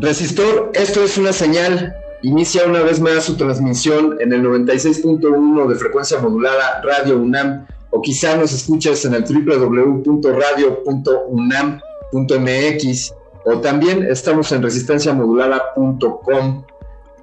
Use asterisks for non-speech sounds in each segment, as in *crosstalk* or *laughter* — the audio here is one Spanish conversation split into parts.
Resistor, esto es una señal. Inicia una vez más su transmisión en el 96.1 de frecuencia modulada Radio UNAM o quizá nos escuches en el www.radio.unam.mx o también estamos en resistenciamodulada.com.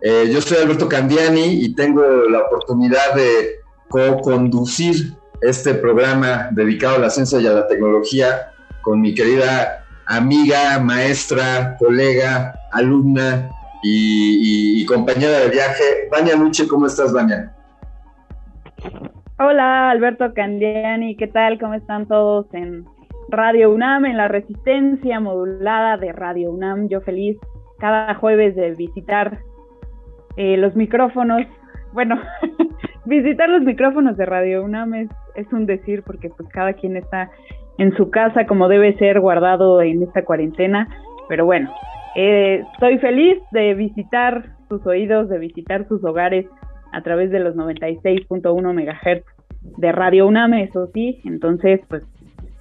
Eh, yo soy Alberto Candiani y tengo la oportunidad de co-conducir este programa dedicado a la ciencia y a la tecnología con mi querida amiga, maestra, colega, alumna y, compañera de viaje. Vania Luche, ¿cómo estás, Vania? Hola, Alberto Candiani, ¿qué tal? ¿Cómo están todos en Radio UNAM, en la resistencia modulada de Radio UNAM? Yo feliz cada jueves de visitar eh, los micrófonos. Bueno, *laughs* visitar los micrófonos de Radio UNAM es, es un decir porque pues cada quien está en su casa como debe ser guardado en esta cuarentena. Pero bueno, eh, estoy feliz de visitar sus oídos, de visitar sus hogares a través de los 96.1 MHz de Radio UNAM, eso sí. Entonces, pues,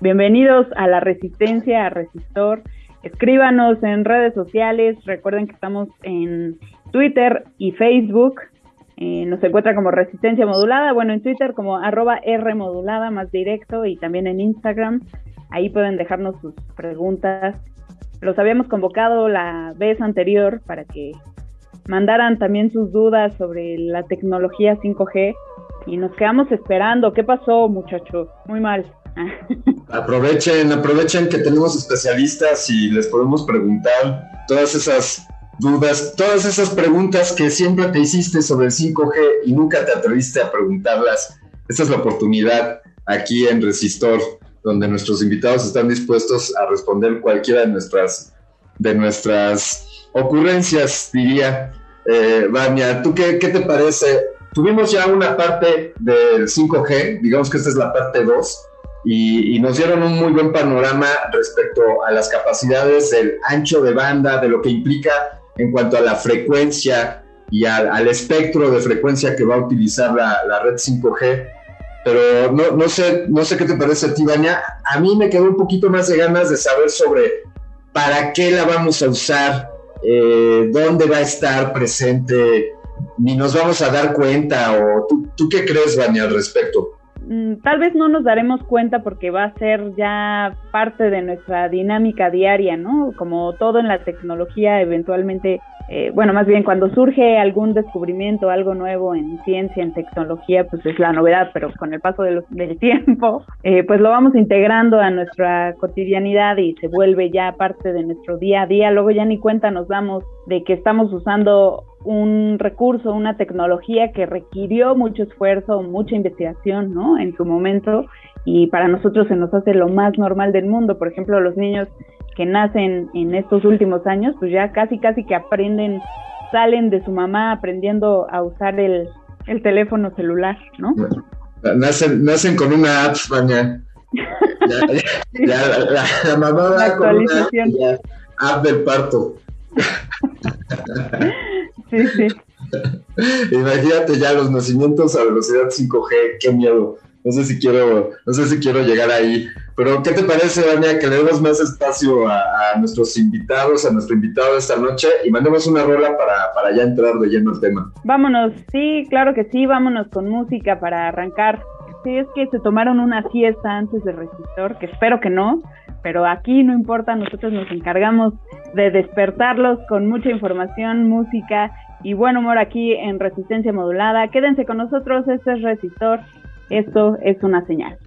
bienvenidos a la Resistencia, a Resistor. Escríbanos en redes sociales. Recuerden que estamos en Twitter y Facebook. Eh, nos encuentra como Resistencia Modulada, bueno, en Twitter como arroba R Modulada, más directo, y también en Instagram. Ahí pueden dejarnos sus preguntas. Los habíamos convocado la vez anterior para que mandaran también sus dudas sobre la tecnología 5G y nos quedamos esperando. ¿Qué pasó, muchachos? Muy mal. *laughs* aprovechen, aprovechen que tenemos especialistas y les podemos preguntar todas esas dudas, todas esas preguntas que siempre te hiciste sobre el 5G y nunca te atreviste a preguntarlas. Esta es la oportunidad aquí en Resistor, donde nuestros invitados están dispuestos a responder cualquiera de nuestras, de nuestras ocurrencias, diría. Eh, Vania, ¿tú qué, qué te parece? Tuvimos ya una parte del 5G, digamos que esta es la parte 2, y, nos dieron un muy buen panorama respecto a las capacidades del ancho de banda, de lo que implica en cuanto a la frecuencia y al, espectro de frecuencia que va a utilizar la, red 5G. Pero no, no, sé, no sé qué te parece a ti, Dania. A mí me quedó un poquito más de ganas de saber sobre para qué la vamos a usar, eh, dónde va a estar presente, ni nos vamos a dar cuenta. o ¿Tú, tú qué crees, Vania, al respecto? Mm, tal vez no nos daremos cuenta porque va a ser ya parte de nuestra dinámica diaria, ¿no? Como todo en la tecnología, eventualmente, eh, bueno, más bien cuando surge algún descubrimiento, algo nuevo en ciencia, en tecnología, pues es la novedad, pero con el paso del *laughs* tiempo, eh, pues lo vamos integrando a nuestra cotidianidad y se vuelve ya parte de nuestro día a día. Luego ya ni cuenta nos damos de que estamos usando un recurso, una tecnología que requirió mucho esfuerzo, mucha investigación, ¿no? En su momento y para nosotros se nos hace lo más normal del mundo. Por ejemplo, los niños que nacen en estos últimos años, pues ya casi casi que aprenden, salen de su mamá aprendiendo a usar el, teléfono celular, ¿no? Nacen, nacen con una app, Vania. *laughs* Ya, la, mamá actualización. app del parto. Sí, sí. *laughs* Imagínate ya los nacimientos a velocidad 5G, qué miedo. No sé si quiero, no sé si quiero llegar ahí. Pero, ¿qué te parece, Dania, que le demos más espacio a, nuestros invitados, a nuestro invitado de esta noche y mandemos una rola para, para ya entrar de lleno al tema? Vámonos, sí, claro que sí, vámonos con música para arrancar. Sí, es que se tomaron una siesta antes del resistor, que espero que no, pero aquí no importa, nosotros nos encargamos de despertarlos con mucha información, música y buen humor aquí en Resistencia Modulada. Quédense con nosotros, este es Resistor, esto es una señal.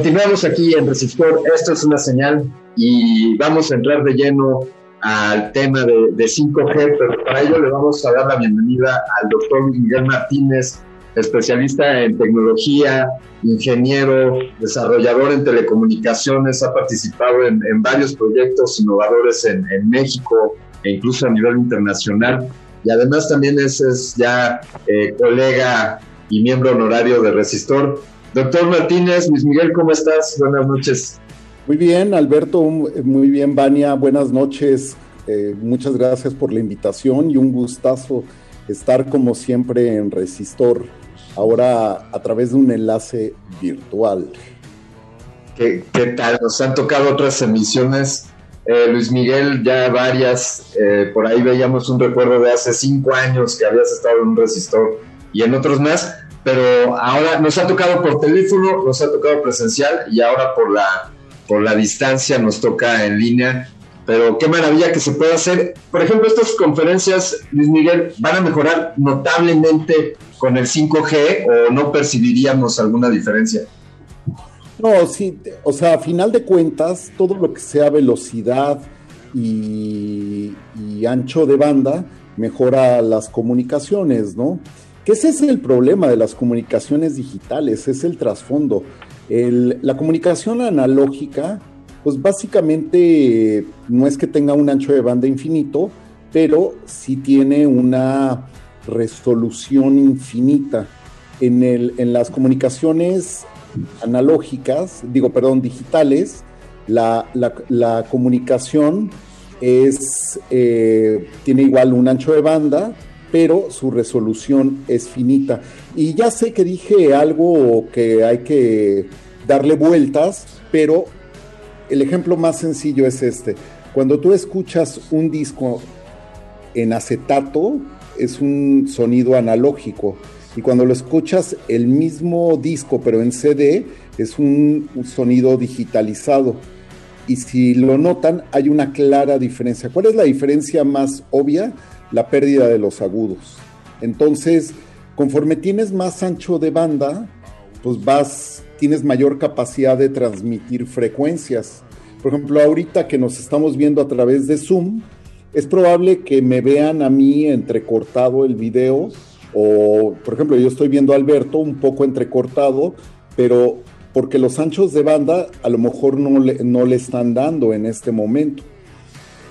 Continuamos aquí en Resistor, esto es una señal y vamos a entrar de lleno al tema de, de 5G, pero para ello le vamos a dar la bienvenida al doctor Miguel Martínez, especialista en tecnología, ingeniero, desarrollador en telecomunicaciones, ha participado en, en varios proyectos innovadores en, México e incluso a nivel internacional. Y además también es, es ya eh, colega y miembro honorario de Resistor. Doctor Martínez, Luis Miguel, ¿cómo estás? Buenas noches. Muy bien, Alberto, muy bien, Vania, buenas noches. Eh, muchas gracias por la invitación y un gustazo estar como siempre en Resistor, ahora a través de un enlace virtual. ¿Qué, qué tal? Nos han tocado otras emisiones. Eh, Luis Miguel, ya varias, eh, por ahí veíamos un recuerdo de hace cinco años que habías estado en un resistor y en otros más, pero ahora nos ha tocado por teléfono, nos ha tocado presencial y ahora por la, por la distancia nos toca en línea. Pero qué maravilla que se pueda hacer. Por ejemplo, estas conferencias, Luis Miguel, van a mejorar notablemente con el 5G o no percibiríamos alguna diferencia. No, sí, o sea, a final de cuentas, todo lo que sea velocidad y, y ancho de banda mejora las comunicaciones, ¿no? Que ese es el problema de las comunicaciones digitales, es el trasfondo. la comunicación analógica, pues básicamente no es que tenga un ancho de banda infinito, pero sí tiene una resolución infinita. En, las comunicaciones analógicas, digo, perdón, digitales, la, comunicación eh, tiene igual un ancho de banda, pero su resolución es finita. Y ya sé que dije algo que hay que darle vueltas, pero el ejemplo más sencillo es este. Cuando tú escuchas un disco en acetato, es un sonido analógico. Y cuando lo escuchas el mismo disco, pero en CD, es un, sonido digitalizado. Y si lo notan, hay una clara diferencia. ¿Cuál es la diferencia más obvia? La pérdida de los agudos. Entonces, conforme tienes más ancho de banda, pues vas, tienes mayor capacidad de transmitir frecuencias. Por ejemplo, ahorita que nos estamos viendo a través de Zoom, es probable que me vean a mí entrecortado el video o, por ejemplo, yo estoy viendo a Alberto un poco entrecortado, pero porque los anchos de banda a lo mejor no le, no le están dando en este momento.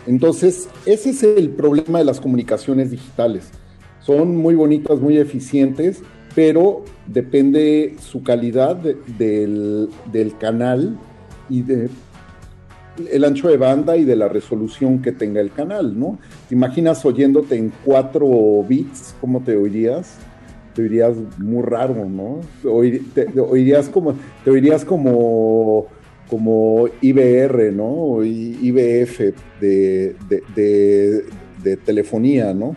Entonces, ese es el problema de las comunicaciones digitales. Son muy bonitas, muy eficientes, pero depende su calidad del, del canal y de el ancho de banda y de la resolución que tenga el canal, ¿no? ¿Te imaginas oyéndote en 4 bits? ¿Cómo te oirías? Te oirías muy raro, ¿no? te, oirías como, te oirías como, como IBR, ¿no? IBF de, de, telefonía, ¿no?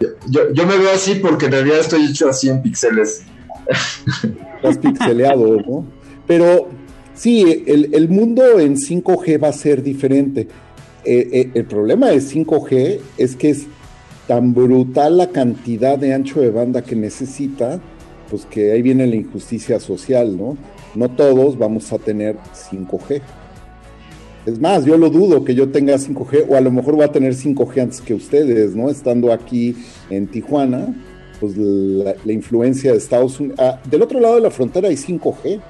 Yo, yo, me veo así porque en realidad estoy hecho así en píxeles. Estás pixeleado, ¿no? Pero Sí, el, mundo en 5G va a ser diferente. Eh, eh, el problema de 5G es que es tan brutal la cantidad de ancho de banda que necesita, pues que ahí viene la injusticia social, ¿no? No todos vamos a tener 5G. Es más, yo lo dudo que yo tenga 5G, o a lo mejor voy a tener 5G antes que ustedes, ¿no? Estando aquí en Tijuana, pues la, influencia de Estados Unidos. Ah, del otro lado de la frontera hay 5G.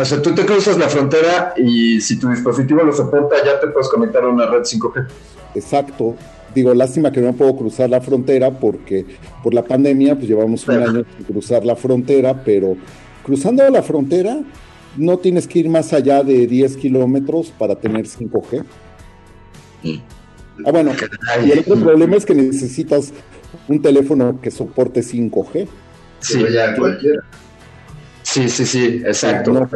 O sea, tú te cruzas la frontera y si tu dispositivo lo soporta, ya te puedes conectar a una red 5G. Exacto. Digo, lástima que no puedo cruzar la frontera porque por la pandemia, pues llevamos un año sin cruzar la frontera, pero cruzando la frontera no tienes que ir más allá de 10 kilómetros para tener 5G. Ah, bueno, y el otro problema es que necesitas un teléfono que soporte 5G. Sí, ya cualquiera. Sí, sí, sí, exacto.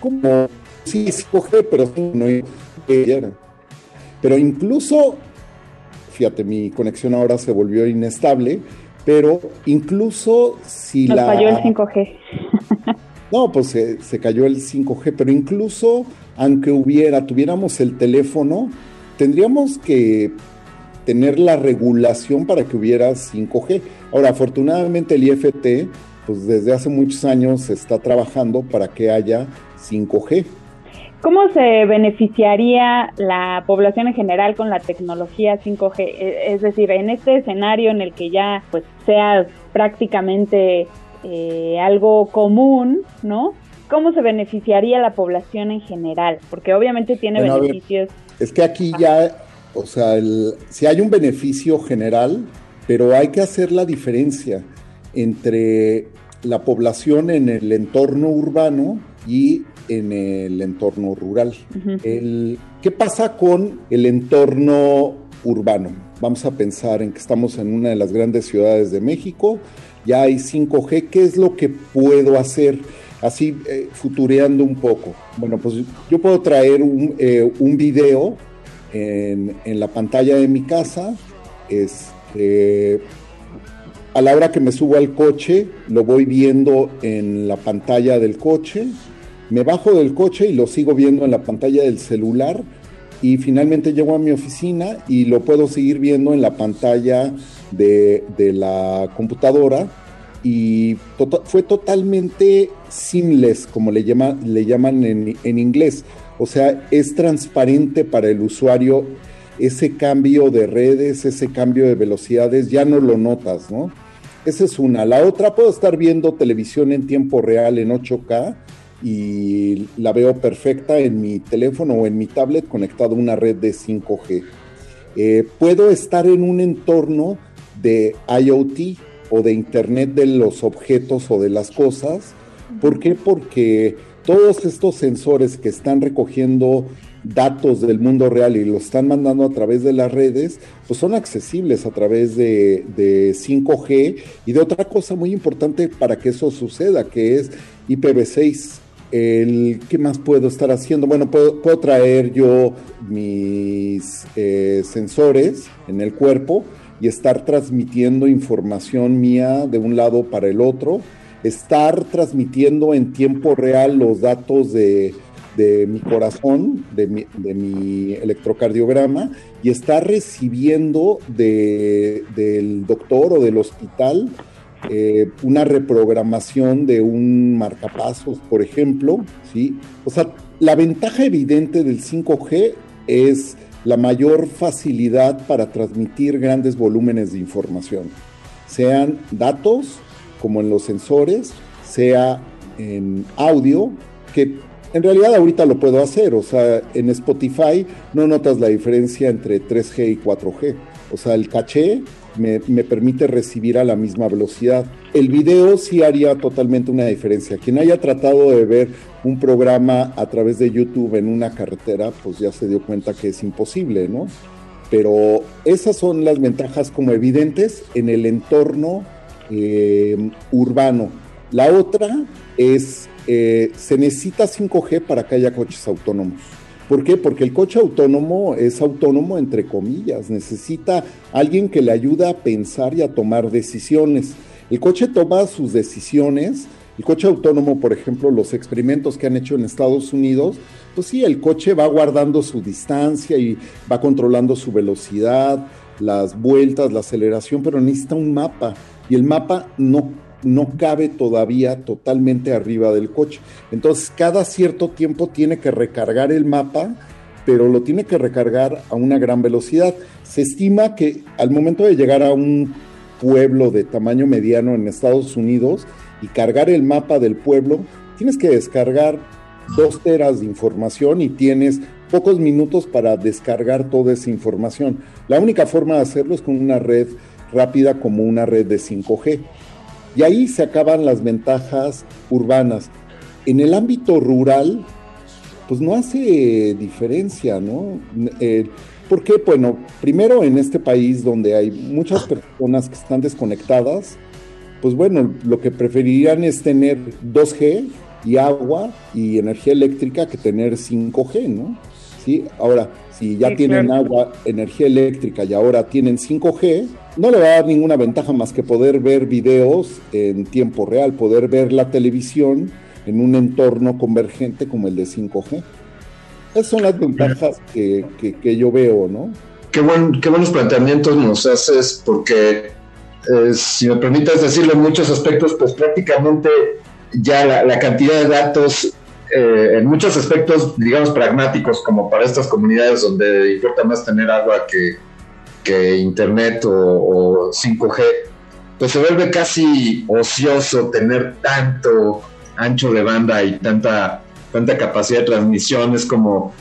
como sí, sí coge, pero no Pero incluso, fíjate, mi conexión ahora se volvió inestable, pero incluso si Nos la... falló el 5G. *laughs* no, pues se, se, cayó el 5G, pero incluso aunque hubiera, tuviéramos el teléfono, tendríamos que tener la regulación para que hubiera 5G. Ahora, afortunadamente el IFT pues desde hace muchos años se está trabajando para que haya 5G. ¿Cómo se beneficiaría la población en general con la tecnología 5G? E, es decir, en este escenario en el que ya pues sea prácticamente eh, algo común, ¿no? ¿Cómo se beneficiaría la población en general? Porque obviamente tiene beneficios. es que aquí ya, o sea, si hay un beneficio general, pero hay que hacer la diferencia entre la población en el entorno urbano y en el entorno rural. ¿Qué pasa con el entorno urbano? Vamos a pensar en que estamos en una de las grandes ciudades de México, ya hay 5G, ¿qué es lo que puedo hacer? Así, eh, futureando un poco. Bueno, pues yo puedo traer un, eh, un video en, en, la pantalla de mi casa, este, a la hora que me subo al coche, lo voy viendo en la pantalla del coche, me bajo del coche y lo sigo viendo en la pantalla del celular y finalmente llego a mi oficina y lo puedo seguir viendo en la pantalla de, la computadora y tota, fue totalmente seamless, como le, le llaman en, en, inglés. O sea, es transparente para el usuario ese cambio de redes, ese cambio de velocidades, ya no lo notas, ¿no? Esa es una. La otra, puedo estar viendo televisión en tiempo real en 8K y la veo perfecta en mi teléfono o en mi tablet conectado a una red de 5G. Eh, puedo estar en un entorno de IoT o de Internet de los objetos o de las cosas. ¿Por qué? Porque todos estos sensores que están recogiendo datos del mundo real y los están mandando a través de las redes, pues son accesibles a través de, 5G y de otra cosa muy importante para que eso suceda, que es IPv6. El, ¿Qué más puedo estar haciendo? Bueno, puedo, traer yo mis eh, sensores en el cuerpo y estar transmitiendo información mía de un lado para el otro, estar transmitiendo en tiempo real los datos de de mi corazón, de mi, electrocardiograma, y está recibiendo del doctor o del hospital eh, una reprogramación de un marcapasos, por ejemplo, ¿sí? O sea, la ventaja evidente del 5G es la mayor facilidad para transmitir grandes volúmenes de información, sean datos, como en los sensores, sea en audio, que en realidad ahorita lo puedo hacer, o sea, en Spotify no notas la diferencia entre 3G y 4G. O sea, el caché me, permite recibir a la misma velocidad. El video sí haría totalmente una diferencia. Quien haya tratado de ver un programa a través de YouTube en una carretera, pues ya se dio cuenta que es imposible, ¿no? Pero esas son las ventajas como evidentes en el entorno eh, urbano. La otra es eh, se necesita 5G para que haya coches autónomos. ¿Por qué? Porque el coche autónomo es autónomo entre comillas, necesita alguien que le ayude a pensar y a tomar decisiones. El coche toma sus decisiones, el coche autónomo, por ejemplo, los experimentos que han hecho en Estados Unidos, pues sí, el coche va guardando su distancia y va controlando su velocidad, las vueltas, la aceleración, pero necesita un mapa y el mapa no no cabe todavía totalmente arriba del coche. Entonces, cada cierto tiempo tiene que recargar el mapa, pero lo tiene que recargar a una gran velocidad. Se estima que al momento de llegar a un pueblo de tamaño mediano en Estados Unidos y cargar el mapa del pueblo, tienes que descargar dos teras de información y tienes pocos minutos para descargar toda esa información. La única forma de hacerlo es con una red rápida como una red de 5G. Y ahí se acaban las ventajas urbanas. En el ámbito rural, pues no hace diferencia, ¿no? Eh, ¿Por qué? Bueno, primero en este país donde hay muchas personas que están desconectadas, pues bueno, lo que preferirían es tener 2G y agua y energía eléctrica que tener 5G, ¿no? Sí, ahora, si ya tienen agua, energía eléctrica y ahora tienen 5G, no le va a dar ninguna ventaja más que poder ver videos en tiempo real, poder ver la televisión en un entorno convergente como el de 5G. Esas son las ventajas que, yo veo, ¿no? Qué, buen, qué buenos planteamientos nos haces, porque eh, si me permites decirlo en muchos aspectos, pues prácticamente ya la, cantidad de datos eh, en muchos aspectos, digamos, pragmáticos, como para estas comunidades donde importa más tener agua que, que Internet o, 5G, pues se vuelve casi ocioso tener tanto ancho de banda y tanta, tanta capacidad de transmisión. Es como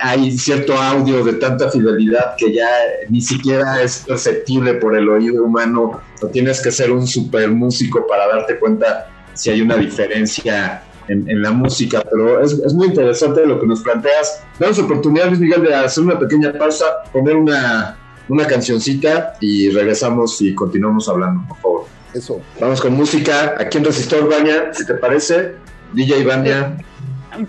hay cierto audio de tanta fidelidad que ya ni siquiera es perceptible por el oído humano. O tienes que ser un super músico para darte cuenta si hay una diferencia en, la música. Pero es, es, muy interesante lo que nos planteas. Damos oportunidad, Luis Miguel, de hacer una pequeña pausa, poner una una cancioncita y regresamos y continuamos hablando, por favor. Eso. Vamos con música aquí en Resistor Baña, si te parece. DJ Baña.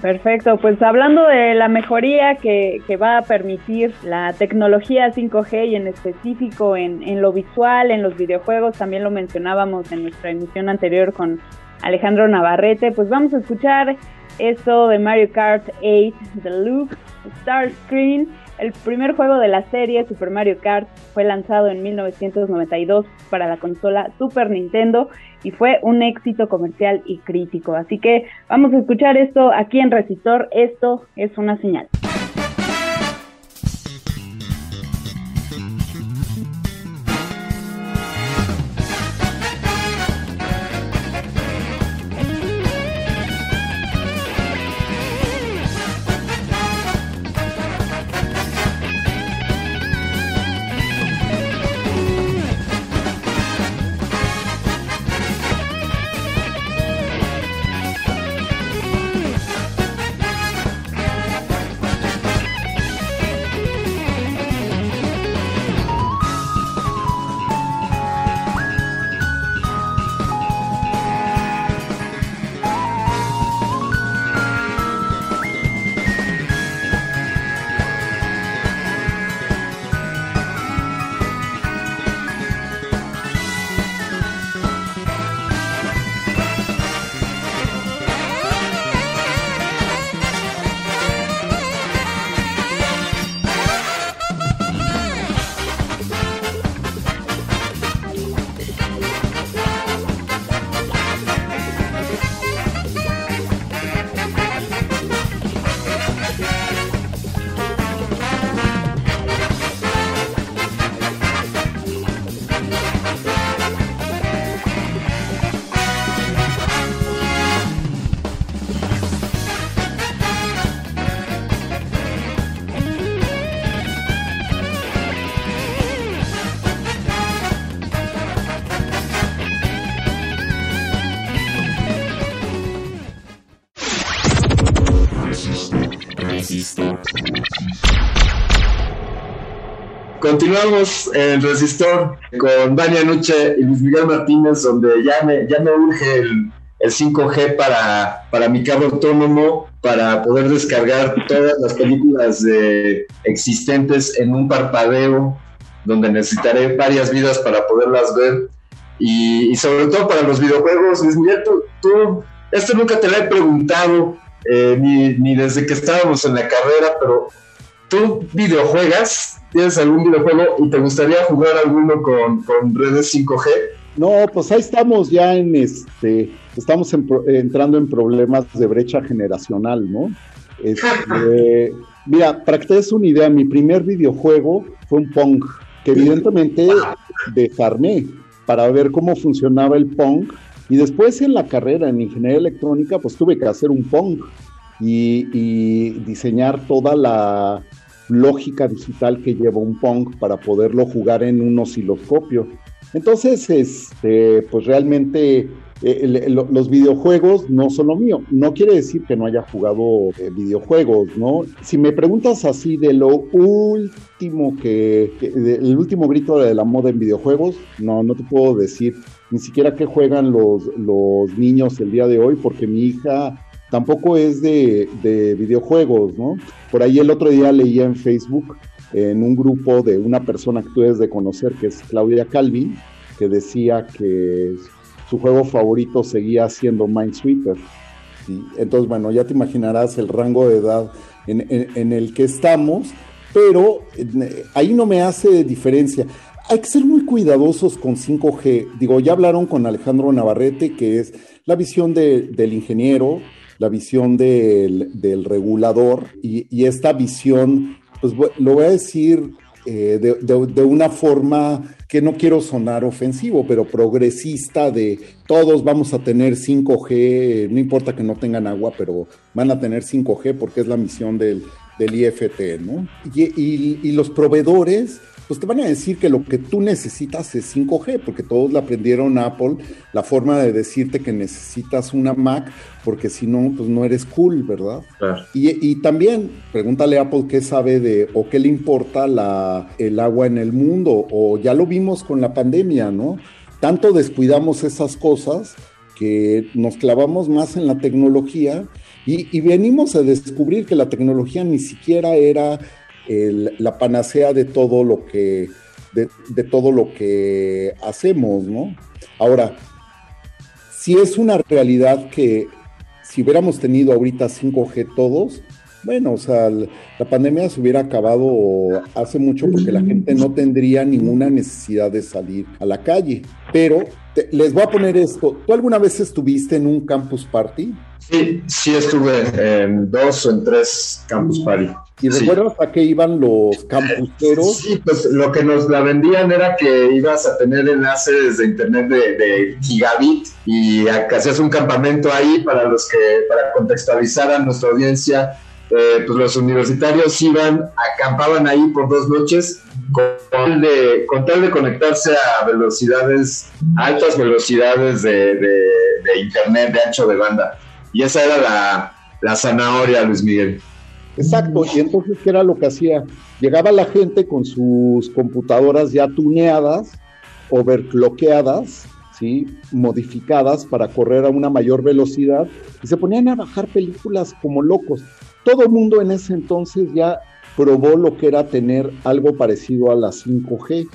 Perfecto, pues hablando de la mejoría que, que, va a permitir la tecnología 5G y en específico en, en, lo visual, en los videojuegos, también lo mencionábamos en nuestra emisión anterior con Alejandro Navarrete, pues vamos a escuchar esto de Mario Kart 8 Deluxe Star Screen el primer juego de la serie, Super Mario Kart, fue lanzado en 1992 para la consola Super Nintendo y fue un éxito comercial y crítico. Así que vamos a escuchar esto aquí en Resistor. Esto es una señal. Continuamos en Resistor con Dania Nuche y Luis Miguel Martínez, donde ya me, ya me urge el, el 5G para, para mi carro autónomo, para poder descargar todas las películas de, existentes en un parpadeo, donde necesitaré varias vidas para poderlas ver. Y, sobre todo para los videojuegos, Luis Miguel, tú, esto nunca te lo he preguntado, eh, ni, ni desde que estábamos en la carrera, pero ¿tú videojuegas? ¿Tienes algún videojuego y te gustaría jugar alguno con, con redes 5G? No, pues ahí estamos ya en este, estamos entrando en problemas de brecha generacional, ¿no? Este, *laughs* mira, para que te des una idea, mi primer videojuego fue un Pong, que evidentemente desarmé para ver cómo funcionaba el Pong. Y después en la carrera en ingeniería electrónica, pues tuve que hacer un Pong y, y diseñar toda la lógica digital que lleva un Pong para poderlo jugar en un osciloscopio. Entonces, este, pues realmente eh, los videojuegos no son lo mío. No quiere decir que no haya jugado eh, videojuegos, ¿no? Si me preguntas así de lo último que, el último grito de la moda en videojuegos, no, no te puedo decir ni siquiera qué juegan los, los niños el día de hoy, porque mi hija tampoco es de, de videojuegos, ¿no? Por ahí el otro día leía en Facebook en un grupo de una persona que tú debes de conocer, que es Claudia Calvin, que decía que su juego favorito seguía siendo Minesweeper. Entonces, bueno, ya te imaginarás el rango de edad en, el que estamos, pero ahí no me hace diferencia. Hay que ser muy cuidadosos con 5G. Digo, ya hablaron con Alejandro Navarrete, que es la visión del ingeniero, la visión del, regulador y, y, esta visión pues lo voy a decir eh, de, una forma que no quiero sonar ofensivo, pero progresista de todos vamos a tener 5G, no importa que no tengan agua, pero van a tener 5G porque es la misión del, del IFT, ¿no? y los proveedores pues te van a decir que lo que tú necesitas es 5G, porque todos le aprendieron a Apple la forma de decirte que necesitas una Mac, porque si no, pues no eres cool, ¿verdad? Y, también pregúntale a Apple qué sabe de o qué le importa la, el agua en el mundo, o ya lo vimos con la pandemia, ¿no? Tanto descuidamos esas cosas que nos clavamos más en la tecnología y, y venimos a descubrir que la tecnología ni siquiera era la panacea de todo lo que de, todo lo que hacemos, ¿no? Ahora, si es una realidad que si hubiéramos tenido ahorita 5G todos, bueno, o sea, la pandemia se hubiera acabado hace mucho porque la gente no tendría ninguna necesidad de salir a la calle. Pero les voy a poner esto. ¿Tú alguna vez estuviste en un campus party? Sí, sí estuve en dos o en tres campus party. ¿Y recuerdas a qué iban los campuseros? Sí, pues lo que nos la vendían era que ibas a tener enlaces de internet de, gigabit y que hacías un campamento ahí para los que, para contextualizar a nuestra audiencia, eh, pues los universitarios iban, acampaban ahí por dos noches con tal de, con tal de conectarse a velocidades, altas velocidades de, de internet de ancho de banda. Y esa era la, la zanahoria, Luis Miguel. Exacto, y entonces, ¿qué era lo que hacía? Llegaba la gente con sus computadoras ya tuneadas, overclockeadas, ¿sí? modificadas para correr a una mayor velocidad, y se ponían a bajar películas como locos. Todo el mundo en ese entonces ya probó lo que era tener algo parecido a la 5G.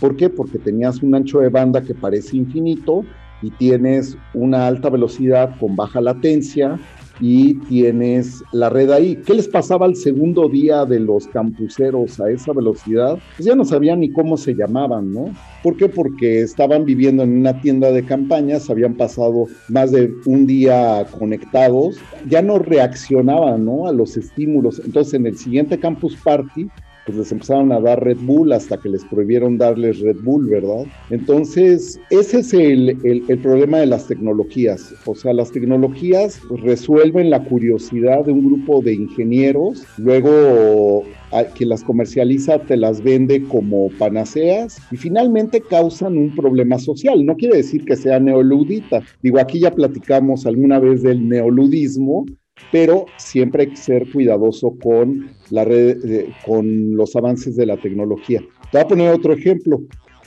¿Por qué? Porque tenías un ancho de banda que parece infinito y tienes una alta velocidad con baja latencia y tienes la red ahí. ¿Qué les pasaba al segundo día de los campuseros a esa velocidad? Pues ya no sabían ni cómo se llamaban, ¿no? ¿Por qué? Porque estaban viviendo en una tienda de campañas, habían pasado más de un día conectados, ya no reaccionaban, ¿no? A los estímulos. Entonces en el siguiente campus party pues les empezaron a dar Red Bull hasta que les prohibieron darles Red Bull, ¿verdad? Entonces, ese es el, el, problema de las tecnologías. O sea, las tecnologías resuelven la curiosidad de un grupo de ingenieros, luego que las comercializa te las vende como panaceas y finalmente causan un problema social. No quiere decir que sea neoludita. Digo, aquí ya platicamos alguna vez del neoludismo, pero siempre hay que ser cuidadoso con, la red, con los avances de la tecnología. Te voy a poner otro ejemplo.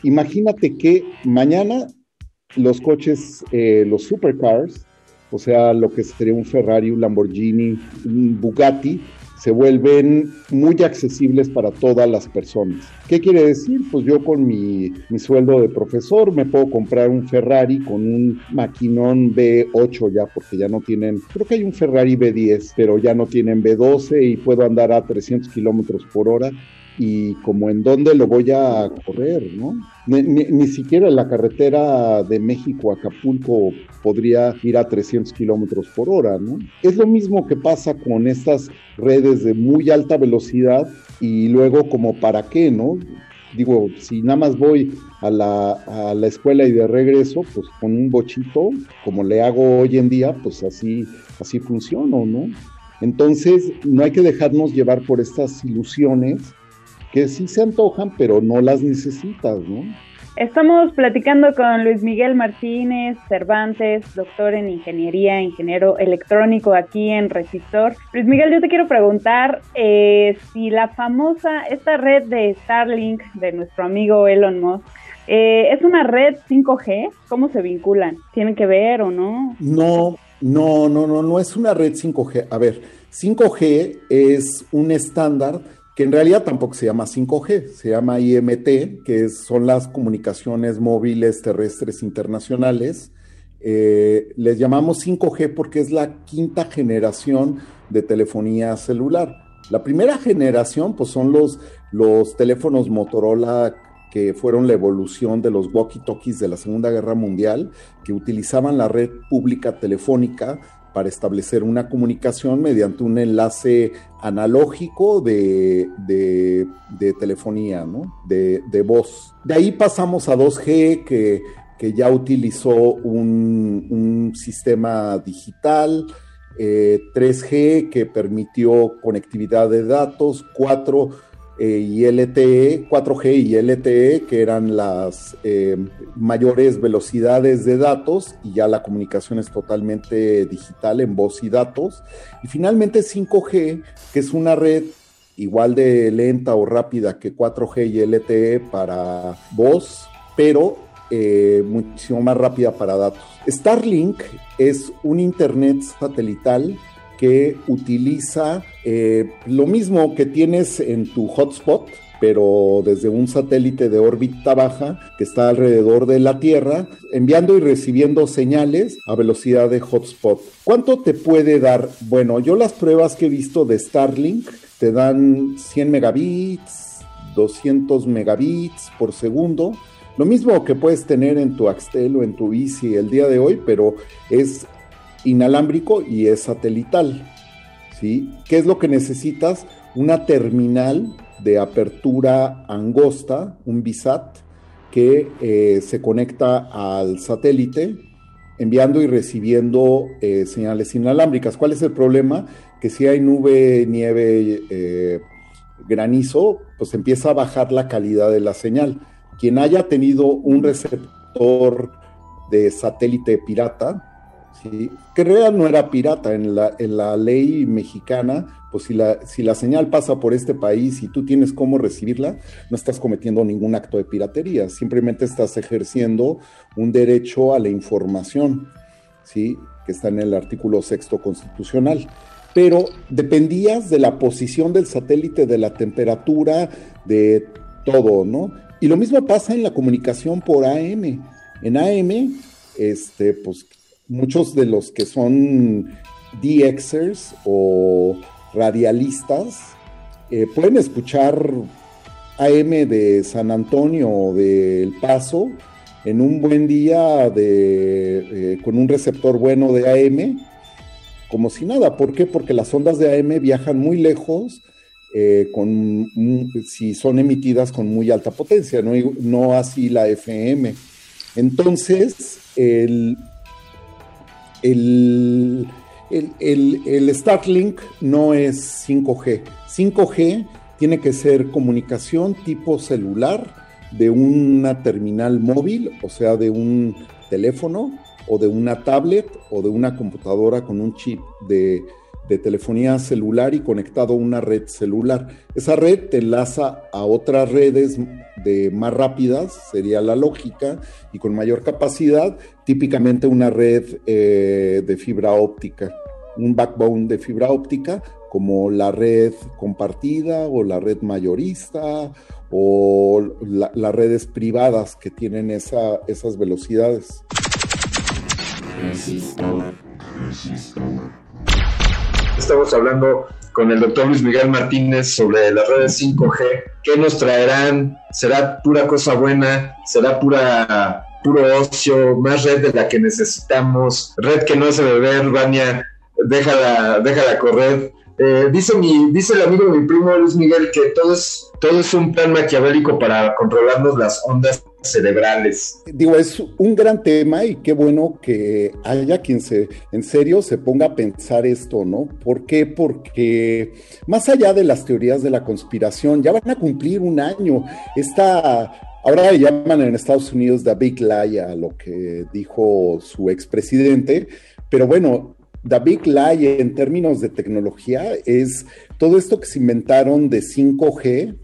Imagínate que mañana los coches, eh, los supercars, o sea, lo que sería un Ferrari, un Lamborghini, un Bugatti, se vuelven muy accesibles para todas las personas. ¿Qué quiere decir? Pues yo con mi, mi, sueldo de profesor me puedo comprar un Ferrari con un maquinón B8 ya, porque ya no tienen, creo que hay un Ferrari B10, pero ya no tienen B12 y puedo andar a 300 kilómetros por hora y como en dónde lo voy a correr, ¿no? Ni, siquiera en la carretera de México a Acapulco podría ir a 300 kilómetros por hora, ¿no? Es lo mismo que pasa con estas redes de muy alta velocidad y luego como para qué, ¿no? Digo, si nada más voy a la, a la escuela y de regreso, pues con un bochito, como le hago hoy en día, pues así, así funciona, ¿no? Entonces, no hay que dejarnos llevar por estas ilusiones que sí se antojan, pero no las necesitas, ¿no? Estamos platicando con Luis Miguel Martínez Cervantes, doctor en ingeniería, ingeniero electrónico aquí en Resistor. Luis Miguel, yo te quiero preguntar eh, si la famosa, esta red de Starlink de nuestro amigo Elon Musk, eh, ¿es una red 5G? ¿Cómo se vinculan? ¿Tienen que ver o no? No, no, no, no, no es una red 5G. A ver, 5G es un estándar en realidad tampoco se llama 5G, se llama IMT, que son las comunicaciones móviles terrestres internacionales. Eh, les llamamos 5G porque es la quinta generación de telefonía celular. La primera generación, pues son los, los teléfonos Motorola que fueron la evolución de los walkie-talkies de la Segunda Guerra Mundial, que utilizaban la red pública telefónica para establecer una comunicación mediante un enlace analógico de, telefonía, ¿no? De, voz. De ahí pasamos a 2G, que, que ya utilizó un, sistema digital, 3G, eh, que permitió conectividad de datos, 4 eh, y LTE, 4G y LTE, que eran las eh, mayores velocidades de datos, y ya la comunicación es totalmente digital en voz y datos. Y finalmente 5G, que es una red igual de lenta o rápida que 4G y LTE para voz, pero eh, muchísimo más rápida para datos. Starlink es un Internet satelital que utiliza eh, lo mismo que tienes en tu hotspot, pero desde un satélite de órbita baja que está alrededor de la Tierra, enviando y recibiendo señales a velocidad de hotspot. ¿Cuánto te puede dar? Bueno, yo las pruebas que he visto de Starlink te dan 100 megabits, 200 megabits por segundo. Lo mismo que puedes tener en tu Axtel o en tu Easy el día de hoy, pero es inalámbrico y es satelital. ¿sí? ¿Qué es lo que necesitas? Una terminal de apertura angosta, un BISAT, que eh, se conecta al satélite enviando y recibiendo eh, señales inalámbricas. ¿Cuál es el problema? Que si hay nube, nieve, eh, granizo, pues empieza a bajar la calidad de la señal. Quien haya tenido un receptor de satélite pirata, que en no era pirata en la, ley mexicana, pues si la señal pasa por este país y tú tienes cómo recibirla, no estás cometiendo ningún acto de piratería, simplemente estás ejerciendo un derecho a la información, ¿sí? que está en el artículo sexto constitucional. Pero dependías de la posición del satélite, de la temperatura, de todo, ¿no? Y lo mismo pasa en la comunicación por AM. En AM, este, pues muchos de los que son DXers o radialistas eh, pueden escuchar AM de San Antonio o de El Paso en un buen día de, eh, con un receptor bueno de AM, como si nada. ¿Por qué? Porque las ondas de AM viajan muy lejos, eh, con, si son emitidas con muy alta potencia, no, no así la FM. Entonces, el, el, el, Starlink no es 5G. 5G tiene que ser comunicación tipo celular de una terminal móvil, o sea, de un teléfono o de una tablet o de una computadora con un chip de, de telefonía celular y conectado a una red celular. Esa red te enlaza a otras redes de más rápidas, sería la lógica, y con mayor capacidad, típicamente una red eh, de fibra óptica, un backbone de fibra óptica, como la red compartida o la red mayorista o las redes privadas que tienen esa, esas velocidades. Estamos hablando con el doctor Luis Miguel Martínez sobre las redes 5G. ¿Qué nos traerán? ¿Será pura cosa buena? ¿Será pura puro ocio? ¿Más red de la que necesitamos? ¿Red que no hace beber, Vania? Déjala, déjala correr. Eh, dice, mi, dice el amigo de mi primo Luis Miguel que todo es, todo es un plan maquiavélico para controlarnos las ondas cerebrales. Digo, es un gran tema y qué bueno que haya quien se, en serio, se ponga a pensar esto, ¿no? ¿Por qué? Porque más allá de las teorías de la conspiración, ya van a cumplir un año. Esta Ahora llaman en Estados Unidos The Big Lie a lo que dijo su expresidente, pero bueno, The Big en términos de tecnología es todo esto que se inventaron de 5G,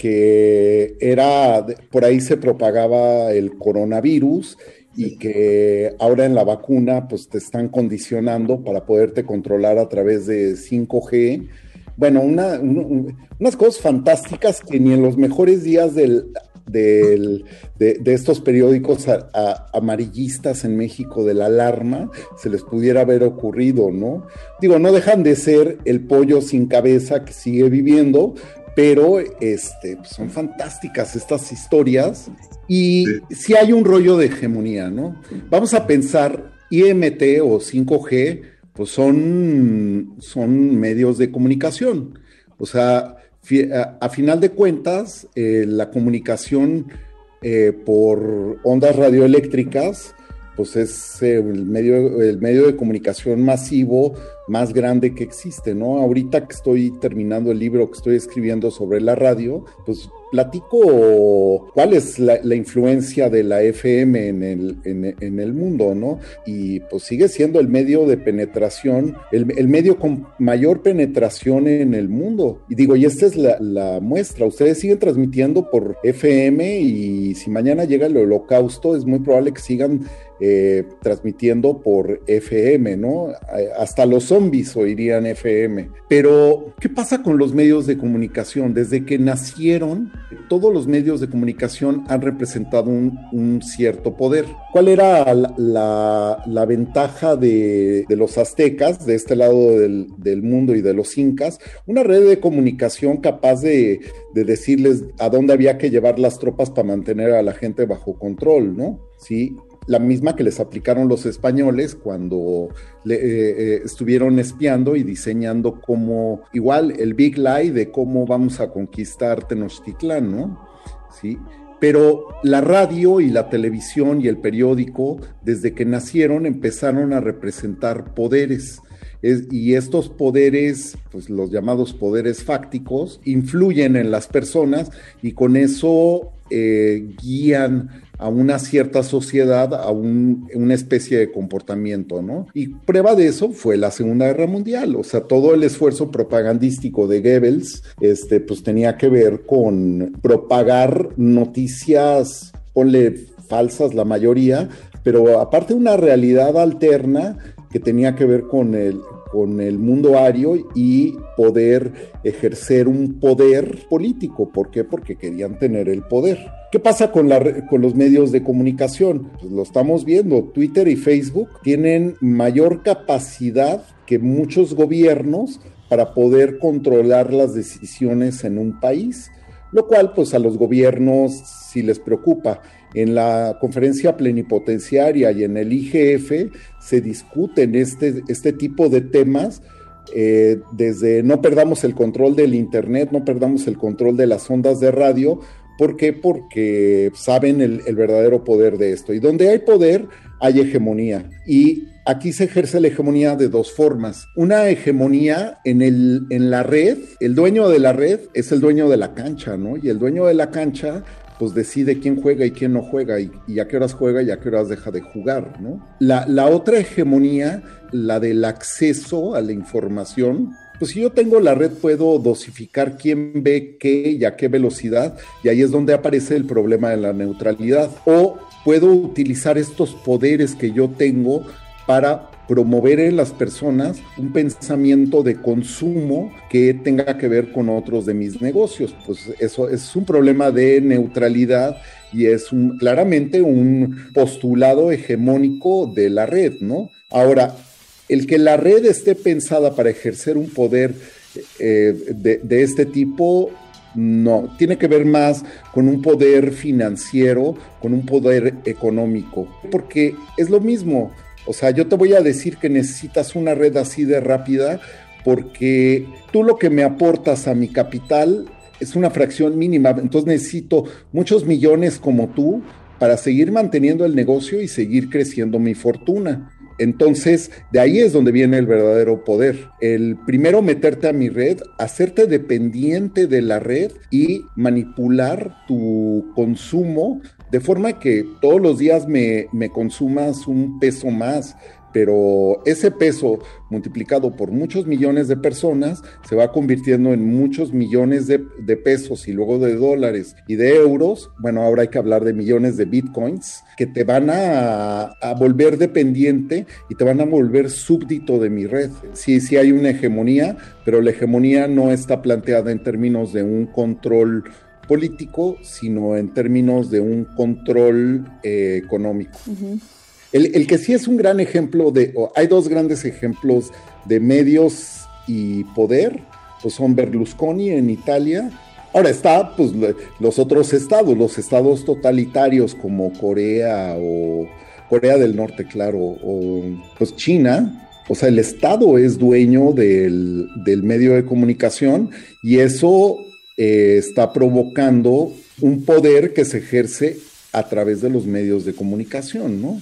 que era, por ahí se propagaba el coronavirus y que ahora en la vacuna pues te están condicionando para poderte controlar a través de 5G. Bueno, unas cosas fantásticas que ni en los mejores días del de, estos periódicos amarillistas en México de la alarma se les pudiera haber ocurrido, ¿no? Digo, no dejan de ser el pollo sin cabeza que sigue viviendo, pero este, pues, son fantásticas estas historias y si hay un rollo de hegemonía, ¿no? Vamos a pensar IMT o 5G, pues son, son medios de comunicación. O sea, a, final de cuentas, eh, la comunicación eh, por ondas radioeléctricas, pues es eh, el, medio, el medio de comunicación masivo más grande que existe, ¿no? Ahorita que estoy terminando el libro que estoy escribiendo sobre la radio, pues platico cuál es la, influencia de la FM en el, en, el, mundo, ¿no? Y pues sigue siendo el medio de penetración, el, medio con mayor penetración en el mundo. Y digo, y esta es la, muestra, ustedes siguen transmitiendo por FM y si mañana llega el holocausto, es muy probable que sigan eh, transmitiendo por FM, ¿no? Hasta los zombies oirían FM. Pero, ¿qué pasa con los medios de comunicación? Desde que nacieron, todos los medios de comunicación han representado un, cierto poder. ¿Cuál era la, ventaja de, los aztecas, de este lado del, mundo y de los incas? Una red de comunicación capaz de, de decirles a dónde había que llevar las tropas para mantener a la gente bajo control, ¿no? Sí, la misma que les aplicaron los españoles cuando eh, eh, estuvieron espiando y diseñando como, igual el Big Lie de cómo vamos a conquistar Tenochtitlán, ¿no? Sí. Pero la radio y la televisión y el periódico, desde que nacieron, empezaron a representar poderes. y estos poderes, pues los llamados poderes fácticos, influyen en las personas y con eso eh, guían a una cierta sociedad, a una especie de comportamiento, ¿no? Y prueba de eso fue la Segunda Guerra Mundial, o sea, todo el esfuerzo propagandístico de Goebbels, este, pues tenía que ver con propagar noticias, ponle falsas la mayoría, pero aparte una realidad alterna que tenía que ver con el, con el mundo ario y poder ejercer un poder político. ¿Por qué? Porque querían tener el poder. ¿Qué pasa con, los medios de comunicación? Pues lo estamos viendo. Twitter y Facebook tienen mayor capacidad que muchos gobiernos para poder controlar las decisiones en un país, lo cual pues a los gobiernos sí les preocupa. En la conferencia plenipotenciaria y en el IGF se discuten este, este tipo de temas, eh, desde no perdamos el control del Internet, no perdamos el control de las ondas de radio. ¿Por qué? Porque saben el, verdadero poder de esto. Y donde hay poder, hay hegemonía. Y aquí se ejerce la hegemonía de dos formas. Una hegemonía en, el, en la red, el dueño de la red es el dueño de la cancha, ¿no? Y el dueño de la cancha pues decide quién juega y quién no juega y, a qué horas juega y a qué horas deja de jugar, ¿no? La, la otra hegemonía, la del acceso a la información, pues si yo tengo la red puedo dosificar quién ve qué y a qué velocidad y ahí es donde aparece el problema de la neutralidad. O puedo utilizar estos poderes que yo tengo para promover en las personas un pensamiento de consumo que tenga que ver con otros de mis negocios. Pues eso es un problema de neutralidad y es un, claramente un postulado hegemónico de la red, ¿no? Ahora, el que la red esté pensada para ejercer un poder eh, de, de este tipo no, tiene que ver más con un poder financiero, con un poder económico, porque es lo mismo. O sea, yo te voy a decir que necesitas una red así de rápida porque tú lo que me aportas a mi capital es una fracción mínima, entonces necesito muchos millones como tú para seguir manteniendo el negocio y seguir creciendo mi fortuna. Entonces, de ahí es donde viene el verdadero poder. El primero meterte a mi red, hacerte dependiente de la red y manipular tu consumo de forma que todos los días me, consumas un peso más, pero ese peso multiplicado por muchos millones de personas se va convirtiendo en muchos millones de, pesos y luego de dólares y de euros. Bueno, ahora hay que hablar de millones de bitcoins que te van a, a volver dependiente y te van a volver súbdito de mi red. Sí, sí hay una hegemonía, pero la hegemonía no está planteada en términos de un control político, sino en términos de un control eh, económico. el, que sí es un gran ejemplo de, hay dos grandes ejemplos de medios y poder, pues son Berlusconi en Italia. Ahora está, pues, los otros estados, los estados totalitarios como Corea o Corea del Norte, claro, o pues China, o sea, el Estado es dueño del, del, medio de comunicación y eso eh, está provocando un poder que se ejerce a través de los medios de comunicación, ¿no?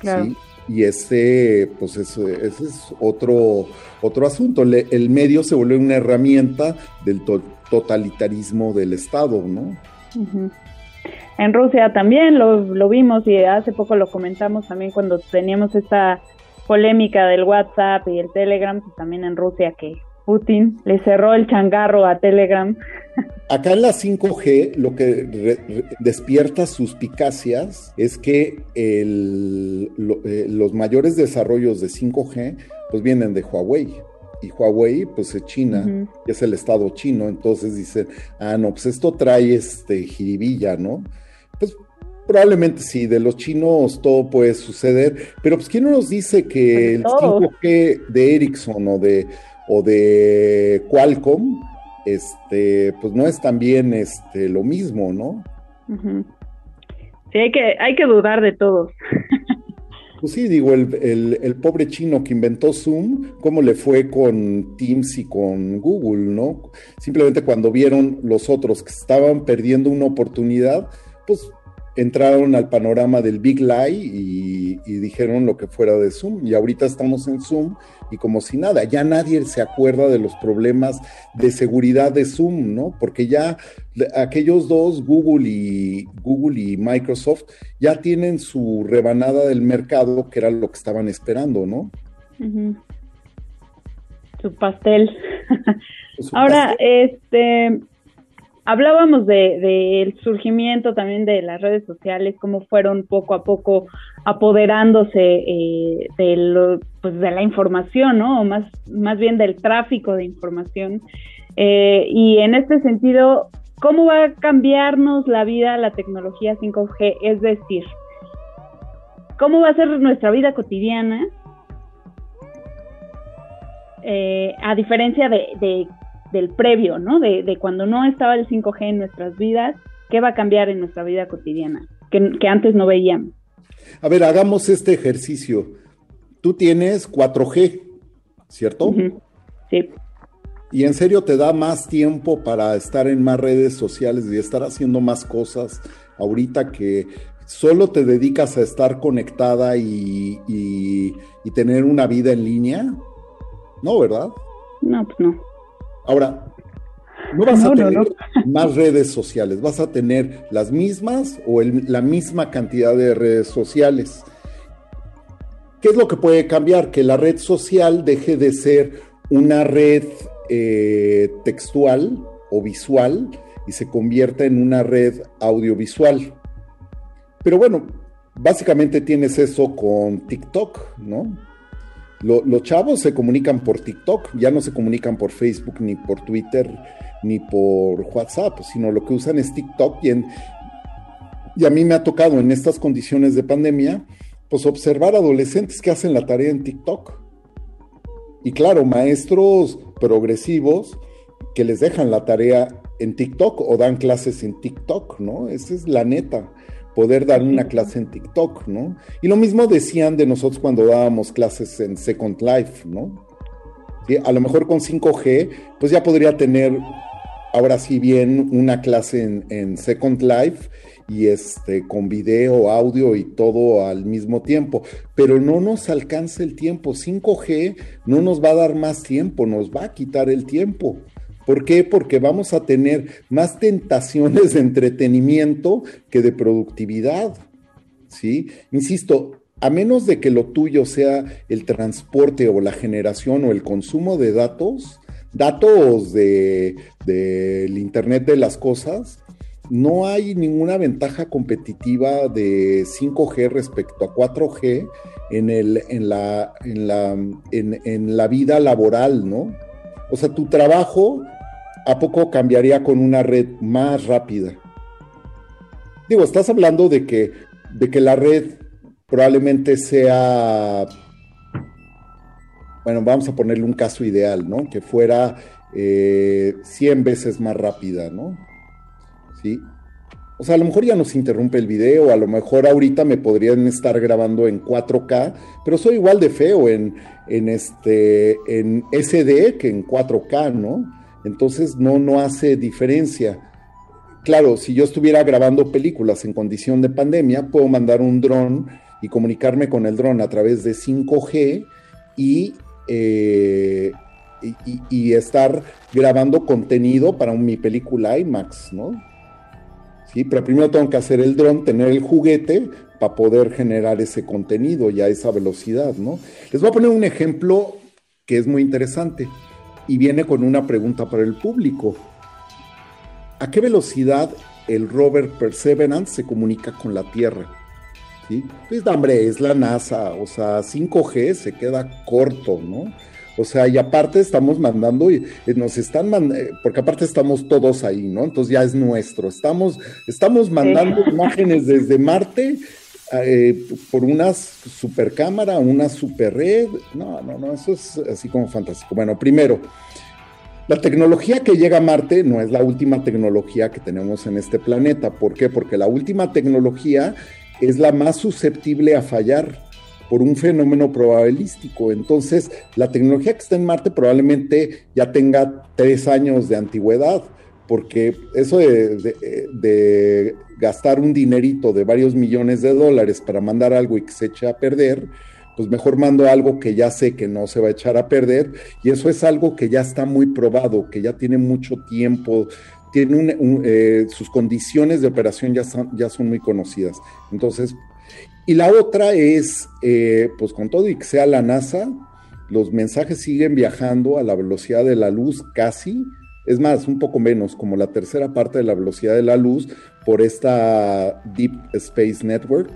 Claro. Y ese, pues ese, es otro, otro asunto. el medio se vuelve una herramienta del totalitarismo del Estado, ¿no? En Rusia también lo, lo vimos y hace poco lo comentamos también cuando teníamos esta polémica del WhatsApp y el Telegram, pues también en Rusia que Putin le cerró el changarro a Telegram. Acá en la 5G lo que despierta suspicacias es que el, eh, los mayores desarrollos de 5G pues vienen de Huawei. Y Huawei pues es China, es el estado chino, entonces dicen, ah no, pues esto trae este jiribilla, ¿no? Pues Probablemente sí, de los chinos todo puede suceder, pero pues ¿quién nos dice que pues el 5G de Ericsson o de o de Qualcomm, este, pues no es también este, lo mismo, ¿no? Sí, hay que, hay que dudar de todo. *laughs* Pues sí, digo, el, pobre chino que inventó Zoom, ¿cómo le fue con Teams y con Google, no? Simplemente cuando vieron los otros que estaban perdiendo una oportunidad, pues entraron al panorama del Big Lie y, dijeron lo que fuera de Zoom. Y ahorita estamos en Zoom y como si nada, ya nadie se acuerda de los problemas de seguridad de Zoom, ¿no? Porque ya aquellos dos, Google y, Google y Microsoft, ya tienen su rebanada del mercado, que era lo que estaban esperando, ¿no? Su pastel. Ahora, este Hablábamos del de, surgimiento también de las redes sociales, cómo fueron poco a poco apoderándose eh, de, pues de la información, ¿no? O más, más bien del tráfico de información. Eh, y en este sentido, ¿cómo va a cambiarnos la vida la tecnología 5G? Es decir, ¿cómo va a ser nuestra vida cotidiana? Eh, a diferencia de del previo, ¿no? De, cuando no estaba el 5G en nuestras vidas, ¿qué va a cambiar en nuestra vida cotidiana? Que, antes no veíamos. A ver, hagamos este ejercicio. Tú tienes 4G, ¿cierto? Sí. ¿Y en serio te da más tiempo para estar en más redes sociales y estar haciendo más cosas ahorita que solo te dedicas a estar conectada y, y tener una vida en línea? No, ¿verdad? No, pues no. Ahora, no vas No, a no, tener no. más redes sociales, vas a tener las mismas o el- la misma cantidad de redes sociales. ¿Qué es lo que puede cambiar? Que la red social deje de ser una red eh, textual o visual y se convierta en una red audiovisual. Pero bueno, básicamente tienes eso con TikTok, ¿no? Lo- los chavos se comunican por TikTok, ya no se comunican por Facebook, ni por Twitter, ni por WhatsApp, sino lo que usan es TikTok y, y a mí me ha tocado en estas condiciones de pandemia, pues observar adolescentes que hacen la tarea en TikTok. Y claro, maestros progresivos que les dejan la tarea en TikTok o dan clases en TikTok, ¿no? Esa es la neta, poder dar una clase en TikTok, ¿no? Y lo mismo decían de nosotros cuando dábamos clases en Second Life, ¿no? Sí, A lo mejor con 5G, pues ya podría tener ahora sí bien una clase en, en Second Life y este con video, audio y todo al mismo tiempo, pero no nos alcanza el tiempo. 5G no nos va a dar más tiempo, nos va a quitar el tiempo. ¿Por qué? Porque vamos a tener más tentaciones de entretenimiento que de productividad. ¿Sí? Insisto, a menos de que lo tuyo sea el transporte o la generación o el consumo de datos, datos de- del Internet de las cosas, no hay ninguna ventaja competitiva de 5G respecto a 4G en, el, en, la, en, la, en, en la vida laboral, ¿no? O sea, tu trabajo, ¿a poco cambiaría con una red más rápida? Digo, estás hablando de que, de que la red probablemente sea, bueno, vamos a ponerle un caso ideal, ¿no? Que fuera eh, 100 veces más rápida, ¿no? ¿Sí? O sea, a lo mejor ya nos interrumpe el video, a lo mejor ahorita me podrían estar grabando en 4K, pero soy igual de feo en, en este en SD que en 4K, ¿no? Entonces no, no hace diferencia. Claro, si yo estuviera grabando películas en condición de pandemia, puedo mandar un dron y comunicarme con el dron a través de 5G y, eh, y, estar grabando contenido para mi película IMAX, ¿no? Sí, pero primero tengo que hacer el dron, tener el juguete para poder generar ese contenido y a esa velocidad, ¿no? Les voy a poner un ejemplo que es muy interesante y viene con una pregunta para el público. ¿A qué velocidad el rover Perseverance se comunica con la Tierra? ¿Sí? Pues, hombre, es la NASA, o sea, 5G se queda corto, ¿no? O sea, y aparte estamos mandando, y eh, nos están mandando, porque aparte estamos todos ahí, ¿no? Entonces ya es nuestro. Estamos, estamos mandando imágenes desde Marte eh, por una supercámara, una super red. No, no, no, eso es así como fantástico. Bueno, primero, la tecnología que llega a Marte no es la última tecnología que tenemos en este planeta. ¿Por qué? Porque la última tecnología es la más susceptible a fallar por un fenómeno probabilístico. Entonces, la tecnología que está en Marte probablemente ya tenga tres años de antigüedad, porque eso de, gastar un dinerito de varios millones de dólares para mandar algo y que se eche a perder, pues mejor mando algo que ya sé que no se va a echar a perder, y eso es algo que ya está muy probado, que ya tiene mucho tiempo, tiene eh, sus condiciones de operación ya son, ya son muy conocidas. Entonces, y la otra es, eh, pues con todo y que sea la NASA, los mensajes siguen viajando a la velocidad de la luz casi, es más, un poco menos, como la tercera parte de la velocidad de la luz por esta Deep Space Network,